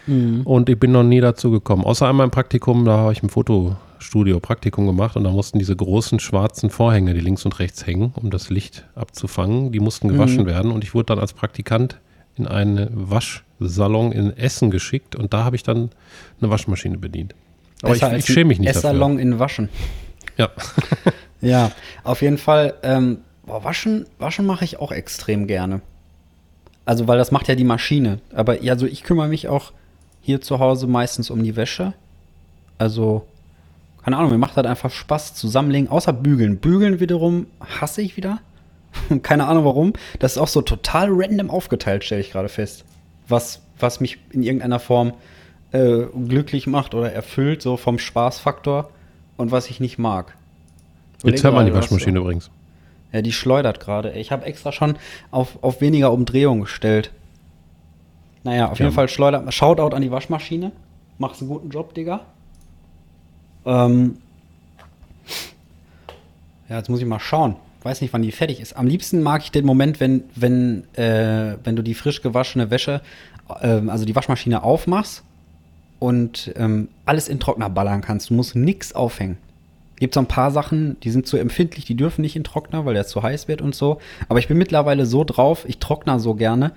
Mhm. Und ich bin noch nie dazu gekommen. Außer einmal im Praktikum, da habe ich im Fotostudio Praktikum gemacht und da mussten diese großen schwarzen Vorhänge, die links und rechts hängen, um das Licht abzufangen, die mussten gewaschen Mhm. werden. Und ich wurde dann als Praktikant in einen Waschsalon in Essen geschickt und da habe ich dann eine Waschmaschine bedient. Aber ich, Besser ich schäme mich nicht dafür. Essalon in Waschen. Ja. Ja, auf jeden Fall. Ähm, boah, waschen, waschen mache ich auch extrem gerne. Also, weil das macht ja die Maschine. Aber ja, also ich kümmere mich auch hier zu Hause meistens um die Wäsche. Also, keine Ahnung, mir macht das einfach Spaß zusammenlegen, außer bügeln. Bügeln wiederum hasse ich wieder. keine Ahnung warum. Das ist auch so total random aufgeteilt, stelle ich gerade fest. Was, was mich in irgendeiner Form äh, glücklich macht oder erfüllt, so vom Spaßfaktor und was ich nicht mag. Jetzt hört man die Waschmaschine übrigens. Ja, die schleudert gerade. Ich habe extra schon auf, auf weniger Umdrehung gestellt. Naja, auf Ja. jeden Fall schleudert. Shoutout an die Waschmaschine. Machst einen guten Job, Digga. Ähm. Ja, jetzt muss ich mal schauen. Weiß nicht, wann die fertig ist. Am liebsten mag ich den Moment, wenn, wenn, äh, wenn du die frisch gewaschene Wäsche, ähm, also die Waschmaschine aufmachst und ähm, alles in Trockner ballern kannst. Du musst nichts aufhängen. Gibt so ein paar Sachen, die sind zu empfindlich, die dürfen nicht in Trockner, weil der zu heiß wird und so. Aber ich bin mittlerweile so drauf, ich trockner so gerne.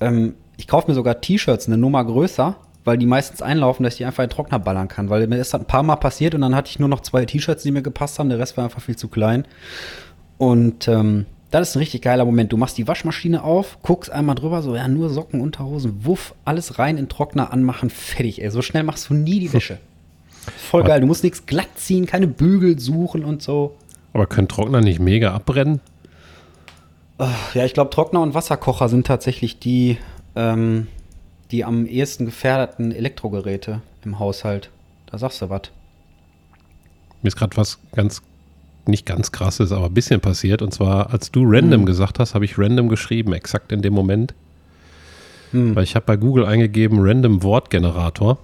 Ähm, ich kaufe mir sogar T-Shirts eine Nummer größer, weil die meistens einlaufen, dass ich die einfach in Trockner ballern kann. Weil mir ist das ein paar Mal passiert und dann hatte ich nur noch zwei T-Shirts, die mir gepasst haben. Der Rest war einfach viel zu klein. Und ähm, das ist ein richtig geiler Moment. Du machst die Waschmaschine auf, guckst einmal drüber, so, ja, nur Socken, Unterhosen, wuff, alles rein in Trockner anmachen, fertig, ey. So schnell machst du nie die Wäsche. Voll geil. Du musst nichts glatt ziehen, keine Bügel suchen und so. Aber können Trockner nicht mega abbrennen? Ja, ich glaube, Trockner und Wasserkocher sind tatsächlich die, ähm, die am ehesten gefährdeten Elektrogeräte im Haushalt. Da sagst du was. Mir ist gerade was ganz, nicht ganz krasses, aber ein bisschen passiert. Und zwar, als du random Hm. gesagt hast, habe ich random geschrieben, exakt in dem Moment. Hm. Weil ich habe bei Google eingegeben, random Wortgenerator.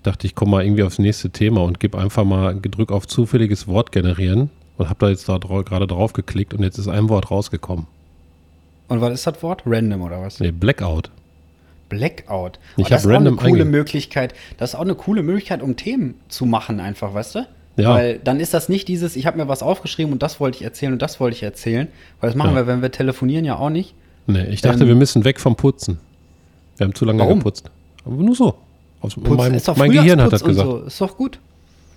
Ich dachte, ich komme mal irgendwie aufs nächste Thema und gebe einfach mal gedrückt auf zufälliges Wort generieren und habe da jetzt da drau- gerade drauf geklickt und jetzt ist ein Wort rausgekommen. Und was ist das Wort? Random oder was? Nee, Blackout. Blackout. Ich Oh, das hab ist auch eine random coole Möglichkeit. Das ist auch eine coole Möglichkeit, um Themen zu machen, einfach, weißt du? Ja. Weil dann ist das nicht dieses, ich habe mir was aufgeschrieben und das wollte ich erzählen und das wollte ich erzählen. Weil das machen Ja. wir, wenn wir telefonieren, ja auch nicht. Nee, ich dachte, Ähm, wir müssen weg vom Putzen. Wir haben zu lange Warum? geputzt. Aber nur so. Aus Putzen meinem, ist doch mein Gehirn hat das gesagt. Und so. Ist doch gut.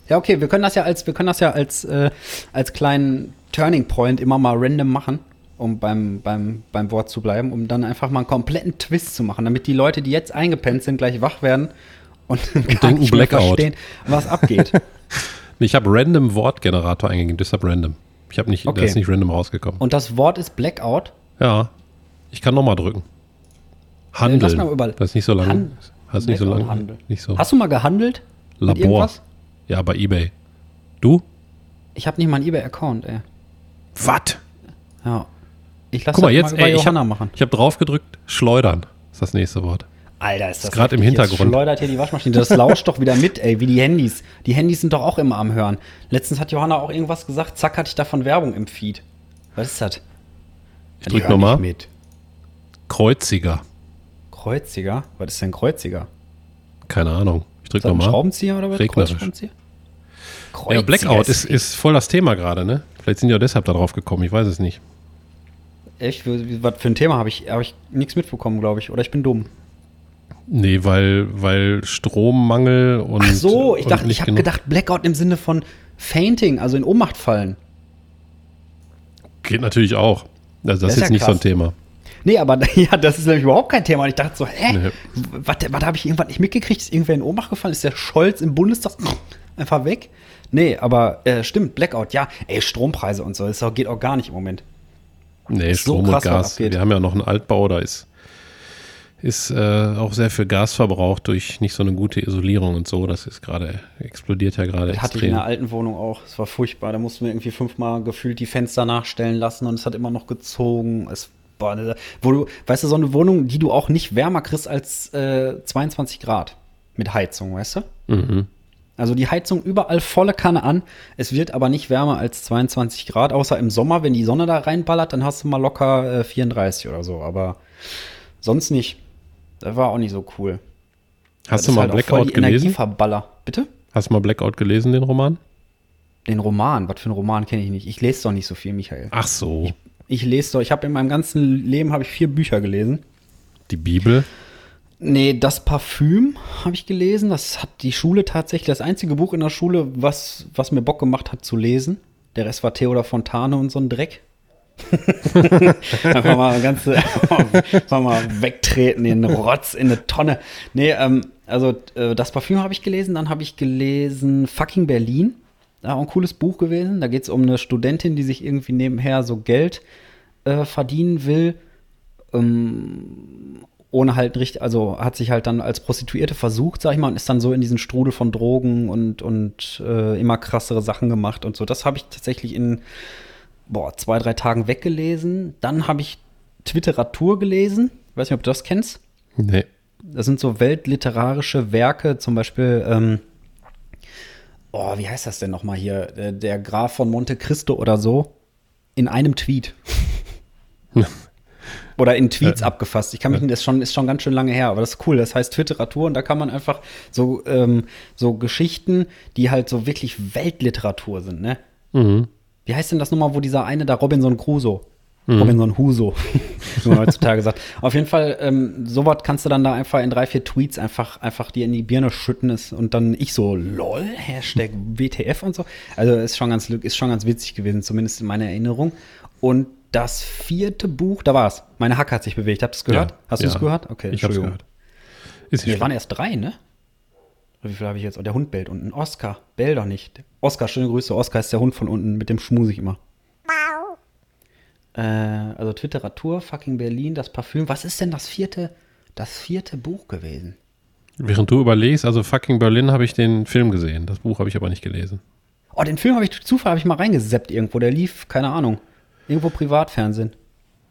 Ja, okay, wir können das ja als, wir können das ja als, äh, als kleinen Turning Point immer mal random machen, um beim, beim, beim Wort zu bleiben, um dann einfach mal einen kompletten Twist zu machen, damit die Leute, die jetzt eingepennt sind, gleich wach werden und, gar denken Blackout. verstehen, was abgeht. Ich habe random Wortgenerator eingegeben, deshalb random. Ich habe nicht, Okay. da ist nicht random rausgekommen. und das Wort ist Blackout. ja, ich kann nochmal drücken. lass Handeln. mal über- das ist nicht so lang. Han- Das ist nicht so Blackout, lang. Handel. Nicht so. Hast du mal gehandelt? Labor. Ja, bei eBay. Du? Ich habe nicht mal einen eBay-Account, ey. Was? Ja. Ich lasse Guck mal, das jetzt, mal ey, ich habe machen. hab drauf gedrückt, schleudern ist das nächste Wort. Alter, ist das grad im heftig. Jetzt Hintergrund. schleudert hier die Waschmaschine. Das lauscht doch wieder mit, ey, wie die Handys. Die Handys sind doch auch immer am Hören. Letztens hat Johanna auch irgendwas gesagt, zack, hatte ich davon Werbung im Feed. Was ist das? Ich drück nochmal. mit. Kreuziger. Kreuziger? Was ist denn Kreuziger? Keine Ahnung. Ich drück Ist das ein nochmal. Schraubenzieher oder was? Regnerisch. Ja, Blackout ist, ist voll das Thema gerade, ne? Vielleicht sind die auch deshalb da drauf gekommen, ich weiß es nicht. Echt? Was für ein Thema habe ich? Habe ich nichts mitbekommen, glaube ich. Oder ich bin dumm. Nee, weil, weil Strommangel und. Ach so, ich dachte, ich habe gedacht Blackout im Sinne von Fainting, also in Ohnmacht fallen. Geht natürlich auch. Also, das, Das ist jetzt ja nicht so ein krass. Thema. Nee, aber ja, das ist nämlich überhaupt kein Thema. Und ich dachte so, hä? Nee. Was, was habe ich irgendwann nicht mitgekriegt? Ist irgendwer in Ohnmacht gefallen? Ist der Scholz im Bundestag einfach weg? Nee, aber äh, stimmt, Blackout, ja. Ey, Strompreise und so, das geht auch gar nicht im Moment. Nee, Ist so Strom krass, und Gas. Wir haben ja noch einen Altbau, da ist, ist äh, auch sehr viel Gas verbraucht durch nicht so eine gute Isolierung und so. Das ist gerade, explodiert ja gerade Das hatte ich in der alten Wohnung auch. Es war furchtbar. Da mussten wir irgendwie fünfmal gefühlt die Fenster nachstellen lassen und es hat immer noch gezogen. Es, boah, da- wo du, weißt du, so eine Wohnung, die du auch nicht wärmer kriegst als äh, 22 Grad mit Heizung, weißt du? Mhm. Also die Heizung überall volle Kanne an. Es wird aber nicht wärmer als 22 Grad, außer im Sommer, wenn die Sonne da reinballert, dann hast du mal locker äh, 34 oder so. Aber sonst nicht. Das war auch nicht so cool. Hast Das du mal halt Blackout gelesen? Energieverballer. Bitte? Hast du mal Blackout gelesen, den Roman? Den Roman. Was für einen Roman kenne ich nicht. Ich lese doch nicht so viel, Michael. Ach so, Ich lese doch. Ich habe in meinem ganzen Leben habe ich vier Bücher gelesen. die Bibel. Nee, das Parfüm habe ich gelesen. Das hat die Schule tatsächlich, das einzige Buch in der Schule, was, was mir Bock gemacht hat zu lesen. Der Rest war Theodor Fontane und so ein Dreck. einfach mal ganz mal wegtreten, den Rotz in eine Tonne. Nee, ähm, also äh, das Parfüm habe ich gelesen, dann habe ich gelesen Fucking Berlin. Auch ein cooles Buch gewesen. Da geht es um eine Studentin, die sich irgendwie nebenher so Geld äh, verdienen will. Ähm, ohne halt richtig, also hat sich halt dann als Prostituierte versucht, sag ich mal, und ist dann so in diesen Strudel von Drogen und, und äh, immer krassere Sachen gemacht und so. Das habe ich tatsächlich in boah, zwei, drei Tagen weggelesen. Dann habe ich Twitteratur gelesen. Weiß nicht, ob du das kennst. Nee. Das sind so weltliterarische Werke, zum Beispiel, ähm, oh, wie heißt das denn nochmal hier? Der, der Graf von Monte Cristo oder so. In einem Tweet. Oder in Tweets ja. abgefasst. Ich kann mich, das ist schon, ist schon ganz schön lange her, aber das ist cool. Das heißt Twitteratur und da kann man einfach so, ähm, so Geschichten, die halt so wirklich Weltliteratur sind, ne? Mhm. Wie heißt denn das nochmal, wo dieser eine da Robinson Crusoe Mhm. Robinson Huso, wie man heutzutage sagt. Auf jeden Fall, ähm, sowas kannst du dann da einfach in drei, vier Tweets einfach, einfach dir in die Birne schütten ist und dann ich so, lol, Hashtag WTF und so. Also ist schon ganz, ist schon ganz witzig gewesen, zumindest in meiner Erinnerung. Und das vierte Buch, da war es. Meine Hacke hat sich bewegt. Habt ihr es gehört? Ja, Hast du es gehört? Okay, ich hab's gehört. Ist nee, waren erst drei, ne? Wie viel habe ich jetzt? Oh, der Hund bellt unten. Oscar, bell doch nicht. Oscar, schöne Grüße. Oscar ist der Hund von unten, mit dem schmuse ich immer. Äh, also Twitteratur, fucking Berlin, das Parfüm. Was ist denn das vierte, das vierte Buch gewesen? Während du überlegst, also fucking Berlin habe ich den Film gesehen. Das Buch habe ich aber nicht gelesen. Oh, den Film habe ich durch Zufall habe ich mal reingeseppt irgendwo. Der lief, keine Ahnung, irgendwo Privatfernsehen.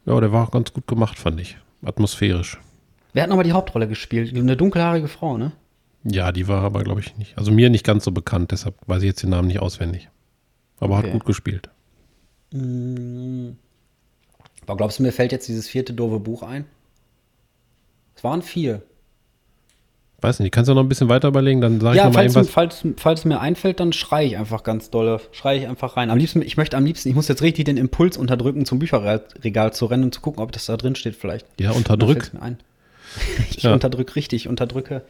Ja, der war auch ganz gut gemacht, fand ich. Atmosphärisch. Wer hat nochmal die Hauptrolle gespielt? Eine dunkelhaarige Frau, ne? Ja, die war aber, glaube ich, nicht. Also mir nicht ganz so bekannt, deshalb weiß ich jetzt den Namen nicht auswendig. Aber okay. hat gut gespielt. Mm. Aber glaubst du, mir fällt jetzt dieses vierte doofe Buch ein? Es waren vier. Weiß nicht, kannst du noch ein bisschen weiter überlegen, dann sage ja, ich falls, mal irgendwas. Falls, falls es mir einfällt, dann schreie ich einfach ganz dolle. Schreie ich einfach rein. Am liebsten, ich möchte am liebsten, ich muss jetzt richtig den Impuls unterdrücken, zum Bücherregal zu rennen und zu gucken, ob das da drin steht vielleicht. Ja, unterdrück. Mir ein. Ich ja. unterdrücke richtig, unterdrücke.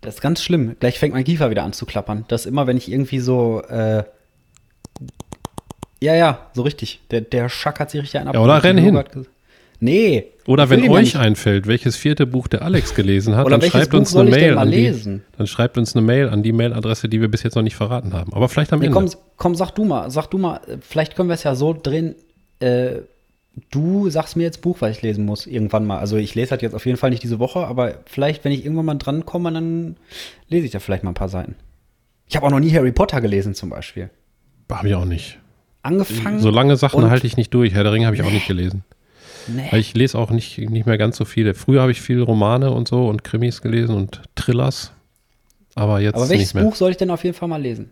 Das ist ganz schlimm. Gleich fängt mein Kiefer wieder an zu klappern. Das immer, wenn ich irgendwie so äh, ja, ja, so richtig. Der, der Schack hat sich richtig ab. Ja, oder renn hin. Nee. Oder wenn euch einfällt, welches vierte Buch der Alex gelesen hat, dann schreibt Buch uns eine Mail an die, dann schreibt uns eine Mail an die Mailadresse, die wir bis jetzt noch nicht verraten haben. Aber vielleicht am nee, Ende. Komm, komm, sag du mal, sag du mal, vielleicht können wir es ja so drehen, äh, du sagst mir jetzt Buch, was ich lesen muss, irgendwann mal. Also ich lese halt jetzt auf jeden Fall nicht diese Woche, aber vielleicht, wenn ich irgendwann mal dran komme, dann lese ich da vielleicht mal ein paar Seiten. Ich habe auch noch nie Harry Potter gelesen zum Beispiel. Habe ich auch nicht angefangen. So lange Sachen halte ich nicht durch. Herr der Ringe habe ich nee. auch nicht gelesen. Nee. Weil ich lese auch nicht, nicht mehr ganz so viele. Früher habe ich viele Romane und so und Krimis gelesen und Thrillers. Aber jetzt. Aber welches Buch soll ich denn auf jeden Fall mal lesen?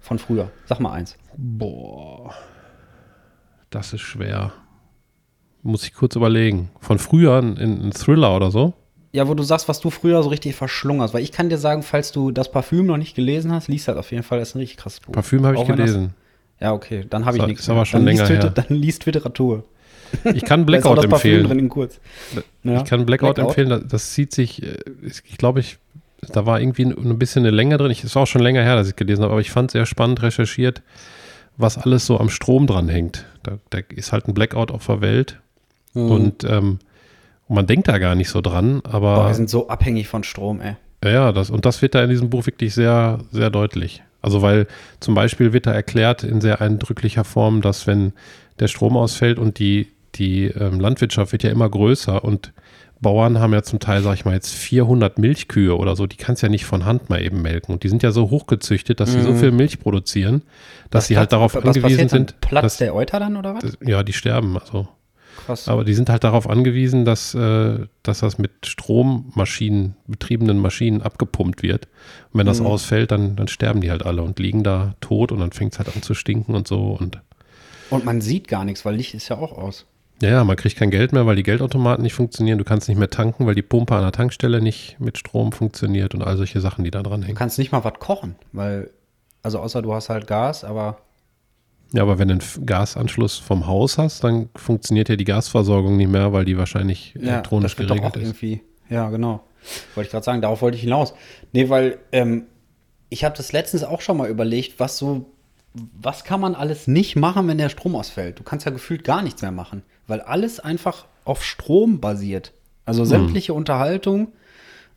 Von früher. Sag mal eins. Boah. Das ist schwer. Muss ich kurz überlegen. Von früher ein, ein Thriller oder so? Ja, wo du sagst, was du früher so richtig verschlungen hast. Weil ich kann dir sagen, falls du das Parfüm noch nicht gelesen hast, liest halt auf jeden Fall. Das ist ein richtig krasses Buch. Parfüm habe ich gelesen. Ja, okay, dann habe ich nichts. Ist aber schon dann länger her. Dann liest Literatur. Ich kann Blackout empfehlen. Drin in kurz. Ja. Ich kann Blackout, Blackout, empfehlen. Das zieht sich, äh, ich glaube, ich, da war irgendwie ein bisschen eine Länge drin. Es war auch schon länger her, dass ich gelesen habe, aber ich fand es sehr spannend recherchiert, was alles so am Strom dran hängt. Da, da ist halt ein Blackout auf der Welt mhm. und ähm, man denkt da gar nicht so dran, aber. Boah, wir sind so abhängig von Strom, ey. Ja, das, und das wird da in diesem Buch wirklich sehr, sehr deutlich. Also weil zum Beispiel wird da erklärt in sehr eindrücklicher Form, dass wenn der Strom ausfällt und die, die ähm, Landwirtschaft wird ja immer größer und Bauern haben ja zum Teil, sag ich mal, jetzt 400 Milchkühe oder so, die kannst ja nicht von Hand mal eben melken. Und die sind ja so hochgezüchtet, dass sie mhm. so viel Milch produzieren, dass was sie halt darauf angewiesen sind. Platz dass, der Euter dann oder was? Ja, die sterben. Also Krass. Aber die sind halt darauf angewiesen, dass, äh, dass das mit Strommaschinen, betriebenen Maschinen abgepumpt wird. Und wenn das mhm. ausfällt, dann, dann sterben die halt alle und liegen da tot und dann fängt es halt an zu stinken und so. Und, und man sieht gar nichts, weil Licht ist ja auch aus. Ja, ja, man kriegt kein Geld mehr, weil die Geldautomaten nicht funktionieren. Du kannst nicht mehr tanken, weil die Pumpe an der Tankstelle nicht mit Strom funktioniert und all solche Sachen, die da dran hängen. Du kannst nicht mal was kochen, weil, also außer du hast halt Gas, aber ja, aber wenn du einen Gasanschluss vom Haus hast, dann funktioniert ja die Gasversorgung nicht mehr, weil die wahrscheinlich ja, elektronisch das geregelt ist. Irgendwie. Ja, genau. Wollte ich gerade sagen, darauf wollte ich hinaus. Nee, weil ähm, ich habe das letztens auch schon mal überlegt, was so, was kann man alles nicht machen, wenn der Strom ausfällt? Du kannst ja gefühlt gar nichts mehr machen, weil alles einfach auf Strom basiert. Also hm. sämtliche hm. Unterhaltung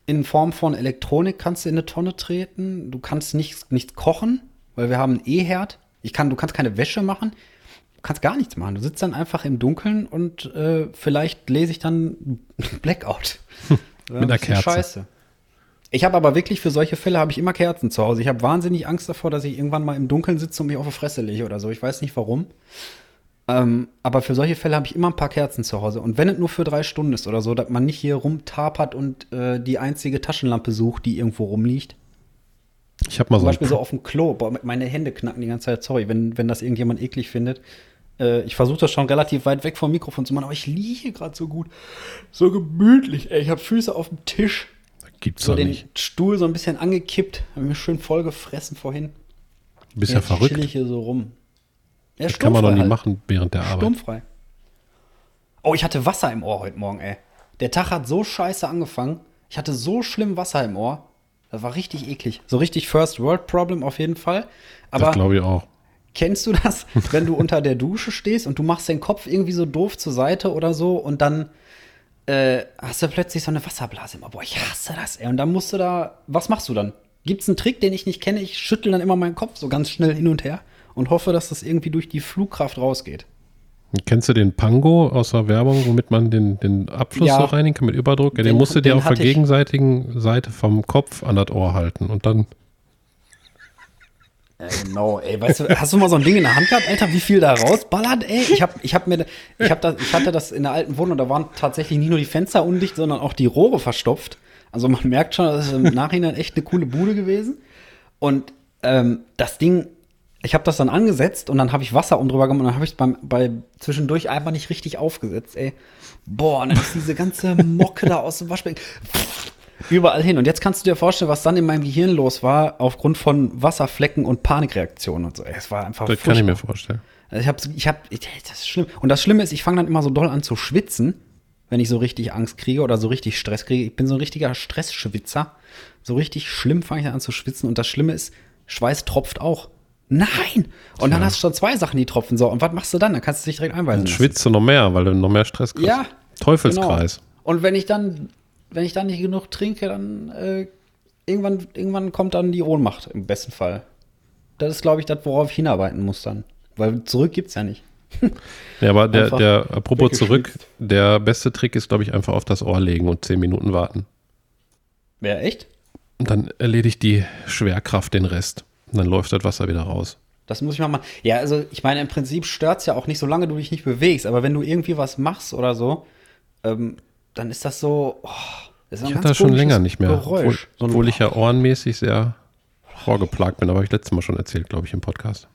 in Form von Elektronik kannst du in eine Tonne treten. Du kannst nichts, nichts kochen, weil wir haben einen E-Herd. Ich kann, du kannst keine Wäsche machen, du kannst gar nichts machen. Du sitzt dann einfach im Dunkeln und äh, vielleicht lese ich dann Blackout. Mit einer Kerze. Scheiße. Ich habe aber wirklich für solche Fälle habe ich immer Kerzen zu Hause. Ich habe wahnsinnig Angst davor, dass ich irgendwann mal im Dunkeln sitze und mich auf die Fresse lege oder so. Ich weiß nicht warum. Ähm, aber für solche Fälle habe ich immer ein paar Kerzen zu Hause. Und wenn es nur für drei Stunden ist oder so, dass man nicht hier rumtapert und äh, die einzige Taschenlampe sucht, die irgendwo rumliegt, ich habe mal Zum so Beispiel so auf dem Klo. Boah, meine Hände knacken die ganze Zeit. Sorry, wenn, wenn das irgendjemand eklig findet. Äh, ich versuche das schon relativ weit weg vom Mikrofon zu machen, aber ich liege hier gerade so gut. So gemütlich, ey. Ich habe Füße auf dem Tisch. Gibt's So den nicht. Stuhl so ein bisschen angekippt. Habe mir schön voll gefressen vorhin. Du bist ja, verrückt. chill ich hier so rum. Ja, Das kann man doch nie halt. machen während der Arbeit. Sturmfrei. Oh, ich hatte Wasser im Ohr heute Morgen, ey. Der Tag hat so scheiße angefangen. Ich hatte so schlimm Wasser im Ohr. Das war richtig eklig. So richtig First World Problem auf jeden Fall. Aber das glaube ich auch. kennst du das, wenn du unter der Dusche stehst und du machst den Kopf irgendwie so doof zur Seite oder so und dann äh, hast du plötzlich so eine Wasserblase im Ohr. Boah, ich hasse das, ey. Und dann musst du da, was machst du dann? Gibt's einen Trick, den ich nicht kenne? Ich schüttel dann immer meinen Kopf so ganz schnell hin und her und hoffe, dass das irgendwie durch die Flugkraft rausgeht. Kennst du den Pango aus der Werbung, womit man den, den Abfluss Ja. so reinigen kann mit Überdruck? Ja, den, Den- musst du dir auf der hatte ich. gegenseitigen Seite vom Kopf an das Ohr halten und dann Ja, genau, ey. Weißt du, hast du mal so ein Ding in der Hand gehabt, Alter, wie viel da rausballert, ey? Ich hab, ich hab mir, ich hab das, ich hatte das in der alten Wohnung, da waren tatsächlich nicht nur die Fenster undicht, sondern auch die Rohre verstopft. Also man merkt schon, das ist im Nachhinein echt eine coole Bude gewesen. Und ähm, das Ding, ich habe das dann angesetzt und dann habe ich Wasser um drüber gemacht und dann habe ich es beim bei zwischendurch einfach nicht richtig aufgesetzt, ey. Boah, und dann ist diese ganze Mocke da aus dem Waschbecken überall hin. Und jetzt kannst du dir vorstellen, was dann in meinem Gehirn los war, aufgrund von Wasserflecken und Panikreaktionen und so. Es war einfach das kann ich furchtbar. mir vorstellen. Also ich habe, ich hab, das ist schlimm. Und das Schlimme ist, ich fange dann immer so doll an zu schwitzen, wenn ich so richtig Angst kriege oder so richtig Stress kriege. Ich bin so ein richtiger Stressschwitzer. So richtig schlimm fange ich dann an zu schwitzen. Und das Schlimme ist, Schweiß tropft auch. Nein! Und dann hast du schon zwei Sachen, die tropfen. So, und was machst du dann? Dann kannst du dich direkt einweisen. Dann schwitzt du noch mehr, weil du noch mehr Stress kriegst. Ja. Teufelskreis. Genau. Und wenn ich dann, wenn ich dann nicht genug trinke, dann äh, irgendwann, irgendwann kommt dann die Ohnmacht im besten Fall. Das ist, glaube ich, das, worauf ich hinarbeiten muss dann. Weil zurück gibt's ja nicht. Ja, aber der, der, apropos zurück, der beste Trick ist, glaube ich, einfach auf das Ohr legen und zehn Minuten warten. Wäre echt? Und dann erledigt die Schwerkraft den Rest. Und dann läuft das Wasser wieder raus. Das muss ich mal machen. Ja, also ich meine, im Prinzip stört's ja auch nicht, solange du dich nicht bewegst. Aber wenn du irgendwie was machst oder so, ähm, dann ist das so. Oh, das ist Ich hatte das schon länger nicht mehr. Geräusch. Obwohl, obwohl ich ja ohrenmäßig sehr vorgeplagt bin. Aber habe ich letztes Mal schon erzählt, glaube ich, im Podcast.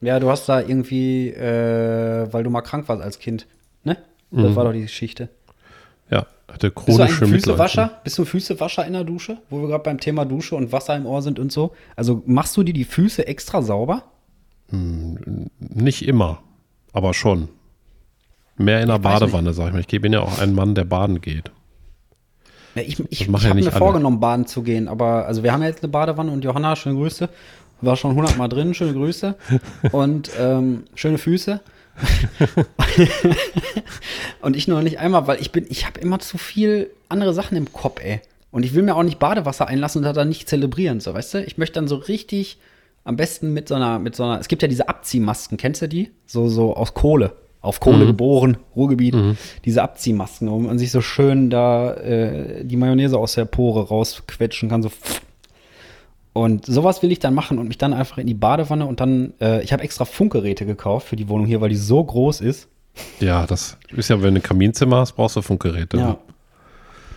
Ja, du hast da irgendwie, äh, weil du mal krank warst als Kind. Ne? Das Mhm. war doch die Geschichte. Hatte Bist du chronische ein Mitläufe. Füßewascher? Bist du Füßewascher in der Dusche? Wo wir gerade beim Thema Dusche und Wasser im Ohr sind und so. Also machst du dir die Füße extra sauber? Nicht immer, aber schon. Mehr in der weiß Badewanne, sag ich mal. Ich bin ja auch ein Mann, der baden geht. Ja, ich ich, ich ja habe mir alle. vorgenommen, baden zu gehen. Aber also wir haben ja jetzt eine Badewanne und Johanna, schöne Grüße. War schon hundertmal drin, schöne Grüße. Und ähm, schöne Füße. und ich nur nicht einmal, weil ich bin, ich habe immer zu viel andere Sachen im Kopf, ey. Und ich will mir auch nicht Badewasser einlassen und das dann nicht zelebrieren, so, weißt du? Ich möchte dann so richtig, am besten mit so einer, mit so einer, es gibt ja diese Abziehmasken, kennst du die? So, so aus Kohle. Auf Kohle geboren, Ruhrgebiet. Diese Abziehmasken, wo man sich so schön da äh, die Mayonnaise aus der Pore rausquetschen kann, so. Und sowas will ich dann machen und mich dann einfach in die Badewanne und dann, äh, ich habe extra Funkgeräte gekauft für die Wohnung hier, weil die so groß ist. Ja, das ist ja, wenn du ein Kaminzimmer hast, brauchst du Funkgeräte. Ja.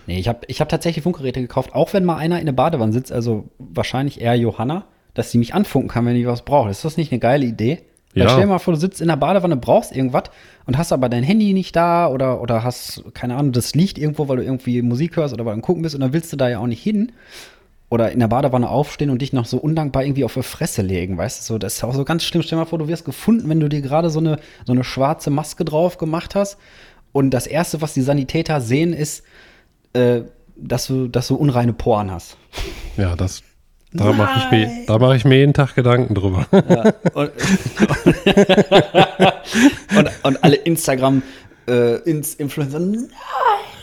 Nee, ich habe ich hab tatsächlich Funkgeräte gekauft, auch wenn mal einer in der Badewanne sitzt, also wahrscheinlich eher Johanna, dass sie mich anfunken kann, wenn ich was brauche. Ist das nicht eine geile Idee? Ja. stell dir mal vor, du sitzt in der Badewanne, brauchst irgendwas und hast aber dein Handy nicht da oder, oder hast, keine Ahnung, das liegt irgendwo, weil du irgendwie Musik hörst oder weil du Gucken bist und dann willst du da ja auch nicht hin. Oder in der Badewanne aufstehen und dich noch so undankbar irgendwie auf die Fresse legen, weißt du? So, das ist auch so ganz schlimm. Stell dir mal vor, du wirst gefunden, wenn du dir gerade so eine, so eine schwarze Maske drauf gemacht hast. Und das Erste, was die Sanitäter sehen, ist, äh, dass, du, dass du unreine Poren hast. Ja, das, da mache ich, mir- da mach ich mir jeden Tag Gedanken drüber. Und, und, und alle Instagram äh, ins Influencer.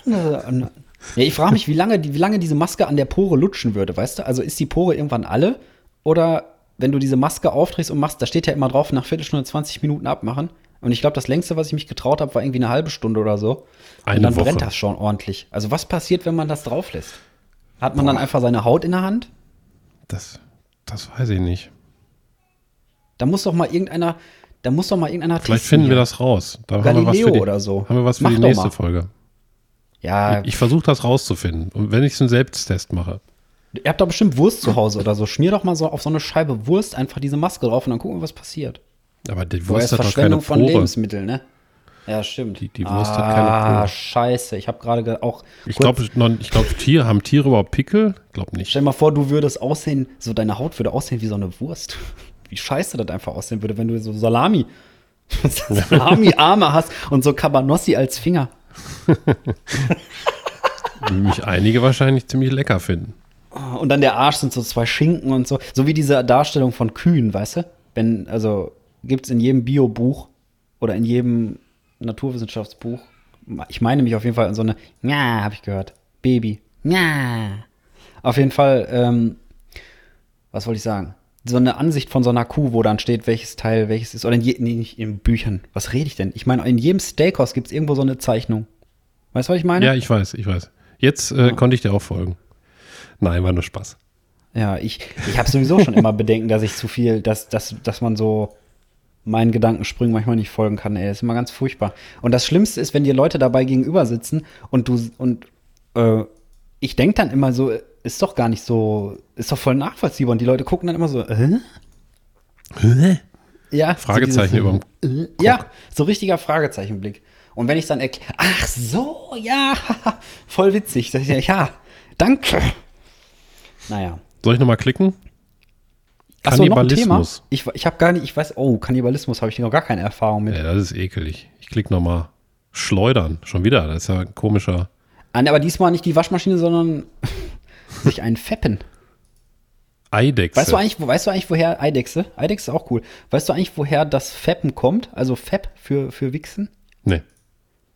Nein. Ja, ich frage mich, wie lange, die, wie lange diese Maske an der Pore lutschen würde, weißt du? Also ist die Pore irgendwann alle? Oder wenn du diese Maske aufdrehst und machst, da steht ja immer drauf, nach Viertelstunde, 20 Minuten abmachen. Und ich glaube, das längste, was ich mich getraut habe, war irgendwie eine halbe Stunde oder so. Eine und dann Woche. brennt das schon ordentlich. Also was passiert, wenn man das drauf lässt? Hat man dann einfach seine Haut in der Hand? Das, das weiß ich nicht. Da muss doch mal irgendeiner, da muss doch mal irgendeiner Vielleicht finden wir hier. das raus. Da haben wir was Galileo für die, oder so. Haben wir was für Mach die nächste mal. Folge. Ja, Ich versuche das rauszufinden. Und wenn ich einen Selbsttest mache. ihr habt doch bestimmt Wurst zu Hause oder so. Schmier doch mal so auf so eine Scheibe Wurst einfach diese Maske drauf und dann gucken wir, was passiert. Aber die Wurst ist hat doch keine Verschwendung von Pore. Lebensmitteln, ne? Ja, stimmt. Die- die Wurst ah, hat keine Pore. scheiße. Ich habe gerade ge- auch. Ich glaube, ich glaub, Tiere, haben Tiere überhaupt Pickel? Glaub nicht. Stell dir mal vor, du würdest aussehen, so deine Haut würde aussehen wie so eine Wurst. Wie scheiße das einfach aussehen würde, wenn du so Salami, Salami-Arme hast und so Cabanossi als Finger. Mich einige wahrscheinlich ziemlich lecker finden. Und dann der Arsch sind so zwei Schinken und so. So wie diese Darstellung von Kühen, weißt du? Wenn, also gibt es in jedem Bio-Buch oder in jedem Naturwissenschaftsbuch, ich meine mich auf jeden Fall an so eine, ja, habe ich gehört, Baby, ja. Auf jeden Fall, ähm, was wollte ich sagen? So eine Ansicht von so einer Kuh, wo dann steht, welches Teil welches ist. Oder in, je, nee, nicht in Büchern. Was rede ich denn? Ich meine, in jedem Steakhouse gibt es irgendwo so eine Zeichnung. Weißt du, was ich meine? Ja, ich weiß, ich weiß. Jetzt äh, konnte ich dir auch folgen. Nein, war nur Spaß. Ja, ich, ich habe sowieso schon immer Bedenken, dass ich zu viel, dass, dass, dass man so meinen Gedankensprüngen manchmal nicht folgen kann. Ey, das ist immer ganz furchtbar. Und das Schlimmste ist, wenn dir Leute dabei gegenüber sitzen und du und äh, ich denke dann immer so, ist doch gar nicht so, ist doch voll nachvollziehbar. Und die Leute gucken dann immer so, äh? Ja. Fragezeichen so überm äh, Ja, so richtiger Fragezeichenblick. Und wenn ich dann erkläre, ach so, ja, voll witzig. Sag ich, ja, danke. Naja. Soll ich nochmal klicken? Ach so, noch ein Thema? Kannibalismus. Ich, ich habe gar nicht, ich weiß, oh, Kannibalismus habe ich noch gar keine Erfahrung mit. Ja, das ist ekelig. Ich klicke nochmal. Schleudern. Schon wieder. Das ist ja ein komischer. Ah, Aber diesmal nicht die Waschmaschine, sondern sich einen Feppen. Eidechse. Weißt du eigentlich, wo- weißt du eigentlich, woher Eidechse? Eidechse ist auch cool. Weißt du eigentlich, woher das Feppen kommt? Also Fepp für, für Wichsen? Nee.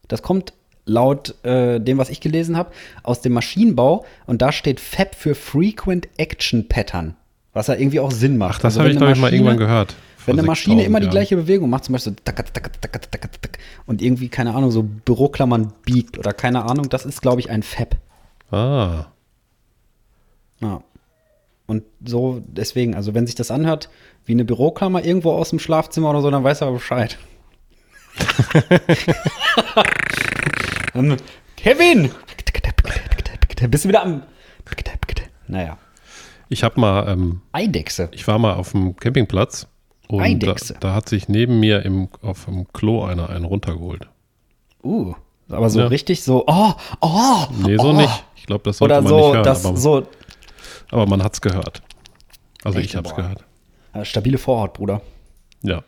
Das kommt laut äh, dem, was ich gelesen habe, aus dem Maschinenbau und da steht Fab für Frequent Action Pattern. Was ja irgendwie auch Sinn macht. Ach, das Also, habe ich, glaube ich, mal irgendwann gehört. Wenn eine Maschine 6000 immer die Jahren. gleiche Bewegung macht, zum Beispiel so und irgendwie, keine Ahnung, so Büroklammern biegt oder keine Ahnung, das ist, glaube ich, ein Fab. Ah. Ja. Und so, deswegen, also wenn sich das anhört wie eine Büroklammer irgendwo aus dem Schlafzimmer oder so, dann weiß er Bescheid. Kevin! Bist du wieder am. Naja. Ich habe mal, ähm, Eidechse. ich war mal auf dem Campingplatz und da, Eidechse. da hat sich neben mir im, auf dem Klo einer einen runtergeholt. Uh. Aber so Ja. richtig so, oh, oh. Nee, so oh. nicht. Ich glaube, das sollte Oder man so, nicht hören, das aber, so. Aber man hat's gehört. Also Echt? ich hab's Boah. gehört. äh, Stabile Vorhaut, Bruder. Ja.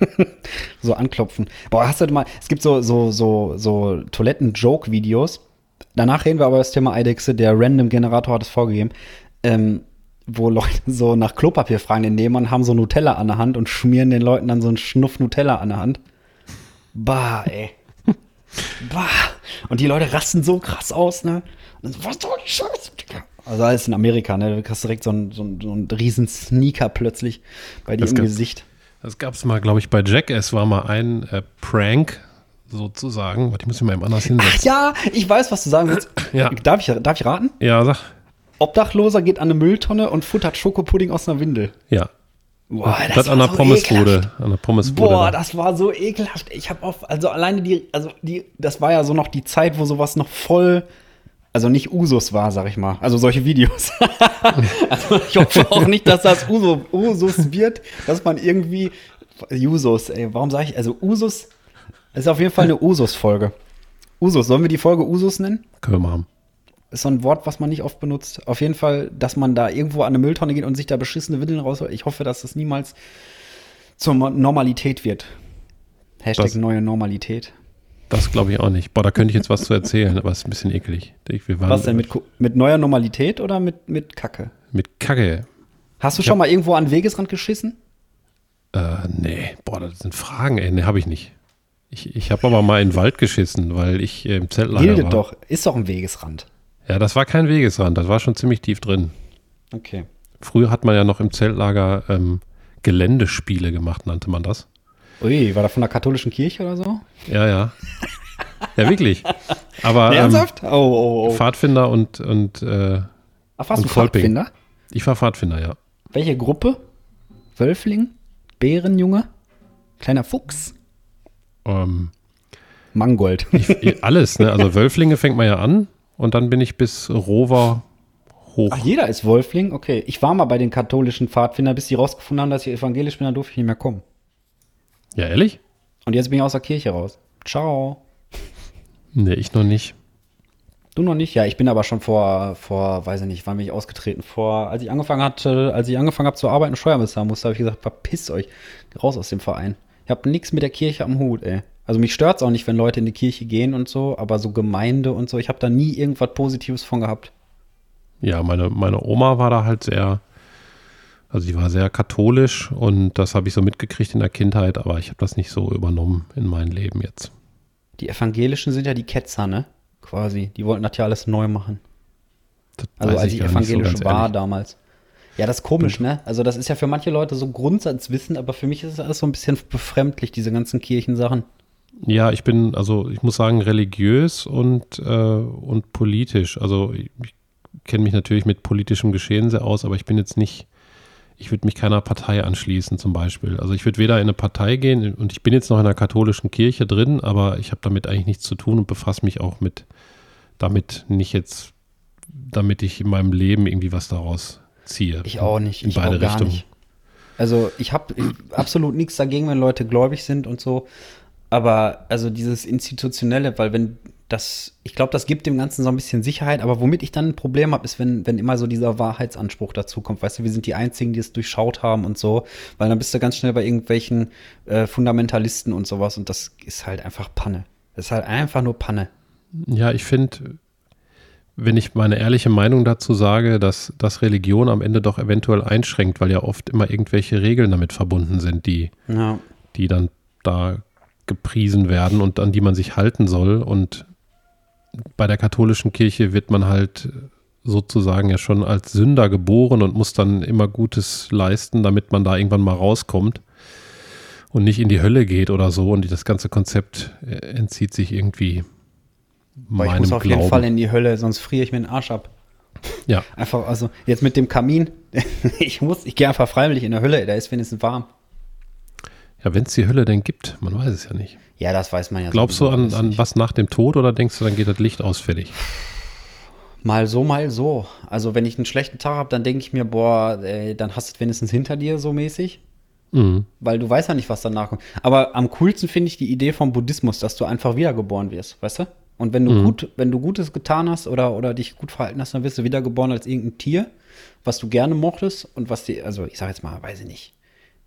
so anklopfen. Boah, hast du mal, es gibt so, so, so, so Toiletten-Joke-Videos. Danach reden wir aber über das Thema Eidechse. Der Random-Generator hat es vorgegeben. Ähm, wo Leute so nach Klopapier fragen, den nehmen und haben so Nutella an der Hand und schmieren den Leuten dann so einen Schnuff Nutella an der Hand. Bah, ey. bah. Und die Leute rasten so krass aus, ne? Und so, was soll die Scheiße, Digga? Also alles in Amerika, ne? Du kriegst direkt so einen, so einen, so einen riesen Sneaker plötzlich bei dir Das im gab's. Gesicht. Das gab's mal, glaube ich, bei Jackass war mal ein äh, Prank sozusagen. Warte, ich muss mich mal eben anders Ach hinsetzen. ja, ich weiß, was du sagen willst. Ja. Darf, ich, darf ich raten? Ja, sag. Obdachloser geht an eine Mülltonne und futtert Schokopudding aus einer Windel. Ja. Boah, das, an der Pommesbude. An der Pommesbude. Boah, da. das war so ekelhaft. Ich habe auf, also alleine die, also die, das war ja so noch die Zeit, wo sowas noch voll, also nicht Usus war, sag ich mal. Also solche Videos. also ich hoffe auch nicht, dass das Uso, Usus wird, dass man irgendwie, Usus, ey, warum sage ich, also Usus, ist auf jeden Fall eine Usus-Folge. Usus, sollen wir die Folge Usus nennen? Können wir machen. ist so ein Wort, was man nicht oft benutzt. Auf jeden Fall, dass man da irgendwo an eine Mülltonne geht und sich da beschissene Windeln rausholt. Ich hoffe, dass das niemals zur Normalität wird. Hashtag Das- neue Normalität. Das glaube ich auch nicht. Boah, da könnte ich jetzt was zu erzählen, aber es ist ein bisschen. Ich, waren Was denn, mit, mit neuer Normalität oder mit, mit Kacke? Mit Kacke. Hast du schon mal irgendwo an den Wegesrand geschissen? Äh, nee, boah, das sind Fragen, ey. Nee, habe ich nicht. Ich, ich habe aber mal in den Wald geschissen, weil ich äh, im Zeltlager Bildet war. doch. Ist doch ein Wegesrand. Ja, das war kein Wegesrand, das war schon ziemlich tief drin. Okay. Früher hat man ja noch im Zeltlager ähm, Geländespiele gemacht, nannte man das. Ui, war da von der katholischen Kirche oder so? Ja, ja. Ja, wirklich. Aber ähm, Ernsthaft? Oh, oh, oh. Pfadfinder und, und äh, Ach, warst und du Kolping. Pfadfinder? ich war Pfadfinder, ja. Welche Gruppe? Wölfling? Bärenjunge? Kleiner Fuchs? Ähm, Mangold. ich, alles, ne? Also Wölflinge fängt man ja an und dann bin ich bis Rover hoch. Ach, jeder ist Wolfling? Okay. Ich war mal bei den katholischen Pfadfindern, bis die rausgefunden haben, dass ich evangelisch bin, dann durfte ich nicht mehr kommen. Ja, ehrlich? Und jetzt bin ich aus der Kirche raus. Ciao. Nee, ich noch nicht. Du noch nicht? Ja, ich bin aber schon vor, vor, weiß ich nicht, wann bin ich ausgetreten? Vor, als ich angefangen hatte, als ich angefangen habe zu arbeiten, Steuern bezahlen musste, habe ich gesagt, verpisst euch, raus aus dem Verein. Ich habe nichts mit der Kirche am Hut, ey. Also mich stört es auch nicht, wenn Leute in die Kirche gehen und so, aber so Gemeinde und so, ich habe da nie irgendwas Positives von gehabt. Ja, meine, meine Oma war da halt sehr, also die war sehr katholisch und das habe ich so mitgekriegt in der Kindheit, aber ich habe das nicht so übernommen in mein Leben jetzt. Die Evangelischen sind ja die Ketzer, ne? Quasi. Die wollten das ja alles neu machen. Das Also als ich so evangelisch ganz war damals. Ja, das ist komisch, ne? Also das ist ja für manche Leute so Grundsatzwissen, aber für mich ist es alles so ein bisschen befremdlich, diese ganzen Kirchensachen. Ja, ich bin, also ich muss sagen, religiös und, äh, und politisch. Also ich, ich kenne mich natürlich mit politischem Geschehen sehr aus, aber ich bin jetzt nicht, ich würde mich keiner Partei anschließen zum Beispiel. Also ich würde weder in eine Partei gehen und ich bin jetzt noch in der katholischen Kirche drin, aber ich habe damit eigentlich nichts zu tun und befasse mich auch mit, damit nicht jetzt, damit ich in meinem Leben irgendwie was daraus ziehe. Ich auch nicht. In ich beide auch gar Richtungen. nicht. Also ich habe absolut nichts dagegen, wenn Leute gläubig sind und so. Aber also dieses Institutionelle, weil wenn das, ich glaube, das gibt dem Ganzen so ein bisschen Sicherheit, aber womit ich dann ein Problem habe, ist, wenn, wenn immer so dieser Wahrheitsanspruch dazu kommt. Weißt du, wir sind die Einzigen, die es durchschaut haben und so, weil dann bist du ganz schnell bei irgendwelchen äh, Fundamentalisten und sowas und das ist halt einfach Panne. Das ist halt einfach nur Panne. Ja, ich finde, wenn ich meine ehrliche Meinung dazu sage, dass, dass Religion am Ende doch eventuell einschränkt, weil ja oft immer irgendwelche Regeln damit verbunden sind, die, Ja. die dann da gepriesen werden und an die man sich halten soll. Und bei der katholischen Kirche wird man halt sozusagen ja schon als Sünder geboren und muss dann immer Gutes leisten, damit man da irgendwann mal rauskommt und nicht in die Hölle geht oder so. Und das ganze Konzept äh, entzieht sich irgendwie Aber ich meinem muss auf Glauben. jeden Fall in die Hölle, sonst friere ich mir den Arsch ab. ja, Einfach, also jetzt mit dem Kamin, ich muss, ich gehe einfach freiwillig in der Hölle, da ist wenigstens warm. Ja wenn es die Hölle denn gibt, man weiß es ja nicht. Ja, das weiß man ja. Glaubst du sowieso an, an was nach dem Tod oder denkst du, dann geht das Licht ausfällig? Mal so, mal so. Also wenn ich einen schlechten Tag habe, dann denke ich mir, boah, ey, dann hast du es wenigstens hinter dir so mäßig. Mhm. Weil du weißt ja nicht, was danach kommt. Aber am coolsten finde ich die Idee vom Buddhismus, dass du einfach wiedergeboren wirst, weißt du? Und wenn du Mhm. gut, wenn du Gutes getan hast oder, oder dich gut verhalten hast, dann wirst du wiedergeboren als irgendein Tier, was du gerne mochtest und was dir, also ich sag jetzt mal, weiß ich nicht,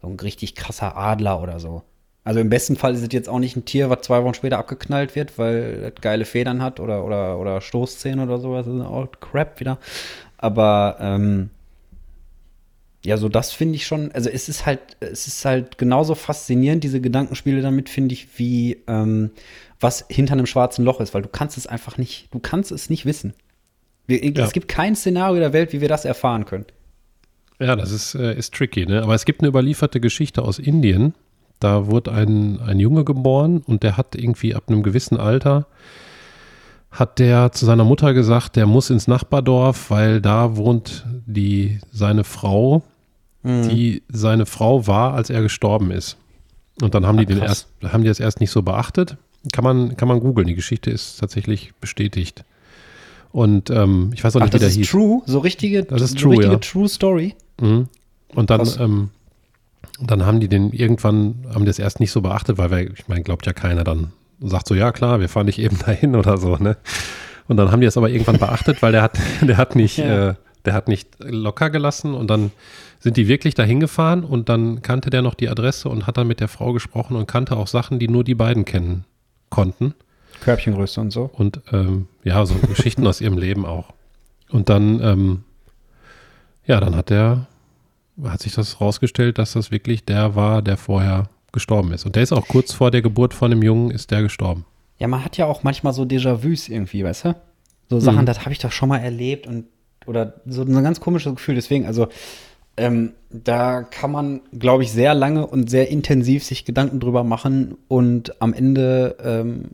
so ein richtig krasser Adler oder so. Also im besten Fall ist es jetzt auch nicht ein Tier, was zwei Wochen später abgeknallt wird, weil es geile Federn hat oder, oder, oder Stoßzähne oder sowas. Das ist auch Crap wieder. Aber ähm, ja, so das finde ich schon, also es ist halt, es ist halt genauso faszinierend, diese Gedankenspiele damit, finde ich, wie ähm, was hinter einem schwarzen Loch ist, weil du kannst es einfach nicht, du kannst es nicht wissen. Wir, Ja. Es gibt kein Szenario der Welt, wie wir das erfahren können. Ja, das ist, äh, ist tricky, ne? Aber es gibt eine überlieferte Geschichte aus Indien. Da wurde ein, ein Junge geboren und der hat irgendwie ab einem gewissen Alter, hat der zu seiner Mutter gesagt, der muss ins Nachbardorf, weil da wohnt die, seine Frau, Mhm. die seine Frau war, als er gestorben ist. Und dann haben Ah, die den krass. erst, haben die das erst nicht so beachtet. Kann man, kann man googeln. Die Geschichte ist tatsächlich bestätigt. Und ähm, ich weiß auch Ach, nicht, wie das der ist hieß. true, so richtige, Das ist so true, richtige ja. True Story. Mhm. Und dann, ähm, dann haben die den irgendwann, haben das erst nicht so beachtet, weil wir, ich meine, glaubt ja keiner dann, sagt so, ja klar, wir fahren nicht eben dahin oder so, ne? Und dann haben die das aber irgendwann beachtet, weil der hat, der hat nicht, Ja. äh, der hat nicht locker gelassen und dann sind die wirklich dahin gefahren und dann kannte der noch die Adresse und hat dann mit der Frau gesprochen und kannte auch Sachen, die nur die beiden kennen konnten. Körbchengröße und so. Und ähm, ja, so Geschichten aus ihrem Leben auch. Und dann, ähm, ja, dann hat der, hat sich das rausgestellt, dass das wirklich der war, der vorher gestorben ist. Und der ist auch kurz vor der Geburt von dem Jungen, ist der gestorben. Ja, man hat ja auch manchmal so Déjà-vus irgendwie, weißt du? So Sachen, Mhm. das habe ich doch schon mal erlebt und oder so ein ganz komisches Gefühl. Deswegen, also ähm, da kann man, glaube ich, sehr lange und sehr intensiv sich Gedanken drüber machen und am Ende ähm,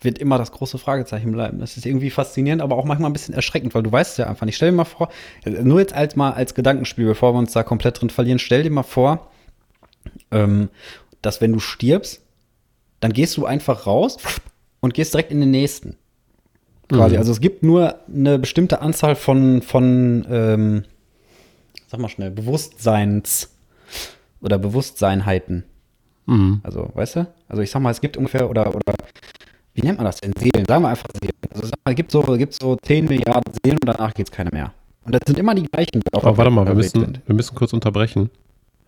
wird immer das große Fragezeichen bleiben. Das ist irgendwie faszinierend, aber auch manchmal ein bisschen erschreckend, weil du weißt es ja einfach nicht. Stell dir mal vor, nur jetzt als mal als Gedankenspiel, bevor wir uns da komplett drin verlieren, stell dir mal vor, ähm, dass wenn du stirbst, dann gehst du einfach raus und gehst direkt in den nächsten. Quasi. Mhm. Also es gibt nur eine bestimmte Anzahl von, von ähm, sag mal schnell, Bewusstseins oder Bewusstseinheiten. Mhm. Also, weißt du? Also ich sag mal, es gibt ungefähr, oder, oder wie nennt man das denn? Seelen, sagen wir einfach Seelen. Also es gibt so, gibt so 10 Milliarden Seelen und danach gibt es keine mehr. Und das sind immer die gleichen. die Aber warte mal, wir müssen, sind. wir müssen kurz unterbrechen.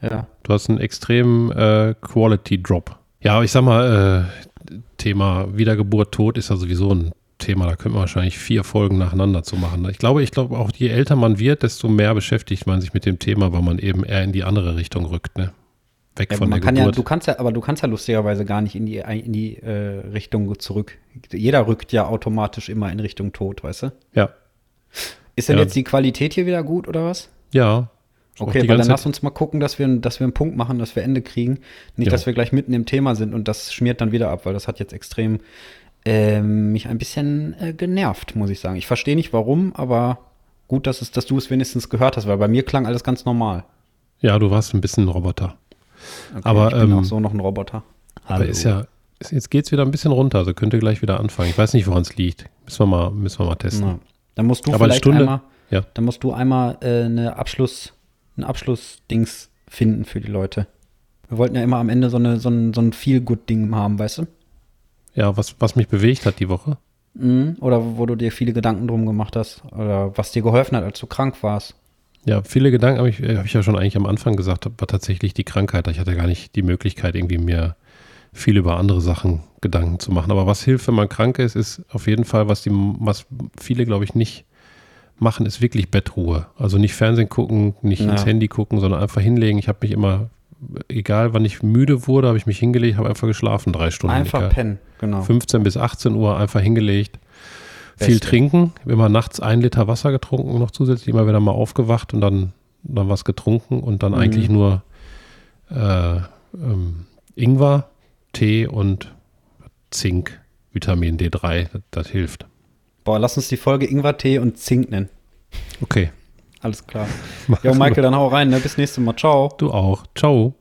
Ja. Du hast einen extremen äh, Quality Drop. Ja, aber ich sag mal, äh, Thema Wiedergeburt, Tod ist ja sowieso ein Thema. Da könnte man wahrscheinlich vier Folgen nacheinander zu machen. Ich glaube, ich glaube auch, je älter man wird, desto mehr beschäftigt man sich mit dem Thema, weil man eben eher in die andere Richtung rückt, ne? Weg Ja, von man der kann ja, Geburt. du kannst ja, aber du kannst ja lustigerweise gar nicht in die, in die äh, Richtung zurück. Jeder rückt ja automatisch immer in Richtung Tod, weißt du? ja, Ist denn Ja. jetzt die Qualität hier wieder gut oder was? ja. Okay, weil dann lass uns mal gucken, dass wir, dass wir einen Punkt machen, dass wir Ende kriegen. Nicht, Ja. dass wir gleich mitten im Thema sind und das schmiert dann wieder ab, weil das hat jetzt extrem ähm, mich ein bisschen äh, genervt, muss ich sagen. Ich verstehe nicht warum, aber gut, dass, es, dass du es wenigstens gehört hast, weil bei mir klang alles ganz normal. ja, du warst ein bisschen ein Roboter. Okay, Aber, ich bin ähm, auch so noch ein Roboter. Aber ist ja, ist, jetzt geht's wieder ein bisschen runter, also könnte gleich wieder anfangen. Ich weiß nicht, woran es liegt. Müssen wir mal, müssen wir mal testen. Na, dann musst du Aber vielleicht Stunde- einmal, ja. dann musst du einmal äh, eine Abschluss, ein Abschlussdings finden für die Leute. Wir wollten ja immer am Ende so, eine, so ein, so ein Feel-Good-Ding haben, weißt du? Ja, was, was mich bewegt hat die Woche. Mhm. Oder wo du dir viele Gedanken drum gemacht hast. Oder was dir geholfen hat, als du krank warst. Ja, viele Gedanken habe ich, äh, hab ich ja schon eigentlich am Anfang gesagt, war tatsächlich die Krankheit. Ich hatte gar nicht die Möglichkeit, irgendwie mir viel über andere Sachen Gedanken zu machen. Aber was hilft, wenn man krank ist, ist auf jeden Fall, was, die, was viele, glaube ich, nicht machen, ist wirklich Bettruhe. Also nicht Fernsehen gucken, nicht Ja. ins Handy gucken, sondern einfach hinlegen. Ich habe mich immer, egal wann ich müde wurde, habe ich mich hingelegt, habe einfach geschlafen, drei Stunden. Einfach pennen, genau. 15 bis 18 Uhr einfach hingelegt. Viel trinken, immer nachts ein Liter Wasser getrunken, noch zusätzlich immer wieder mal aufgewacht und dann, dann was getrunken und dann Mhm. eigentlich nur äh, ähm, Ingwer, Tee und Zink, Vitamin D3, das, das hilft. Boah, lass uns die Folge Ingwer-Tee und Zink nennen. Okay, Alles klar. Jo, Michael, dann hau rein, ne? Bis nächstes Mal. Ciao. du auch. Ciao.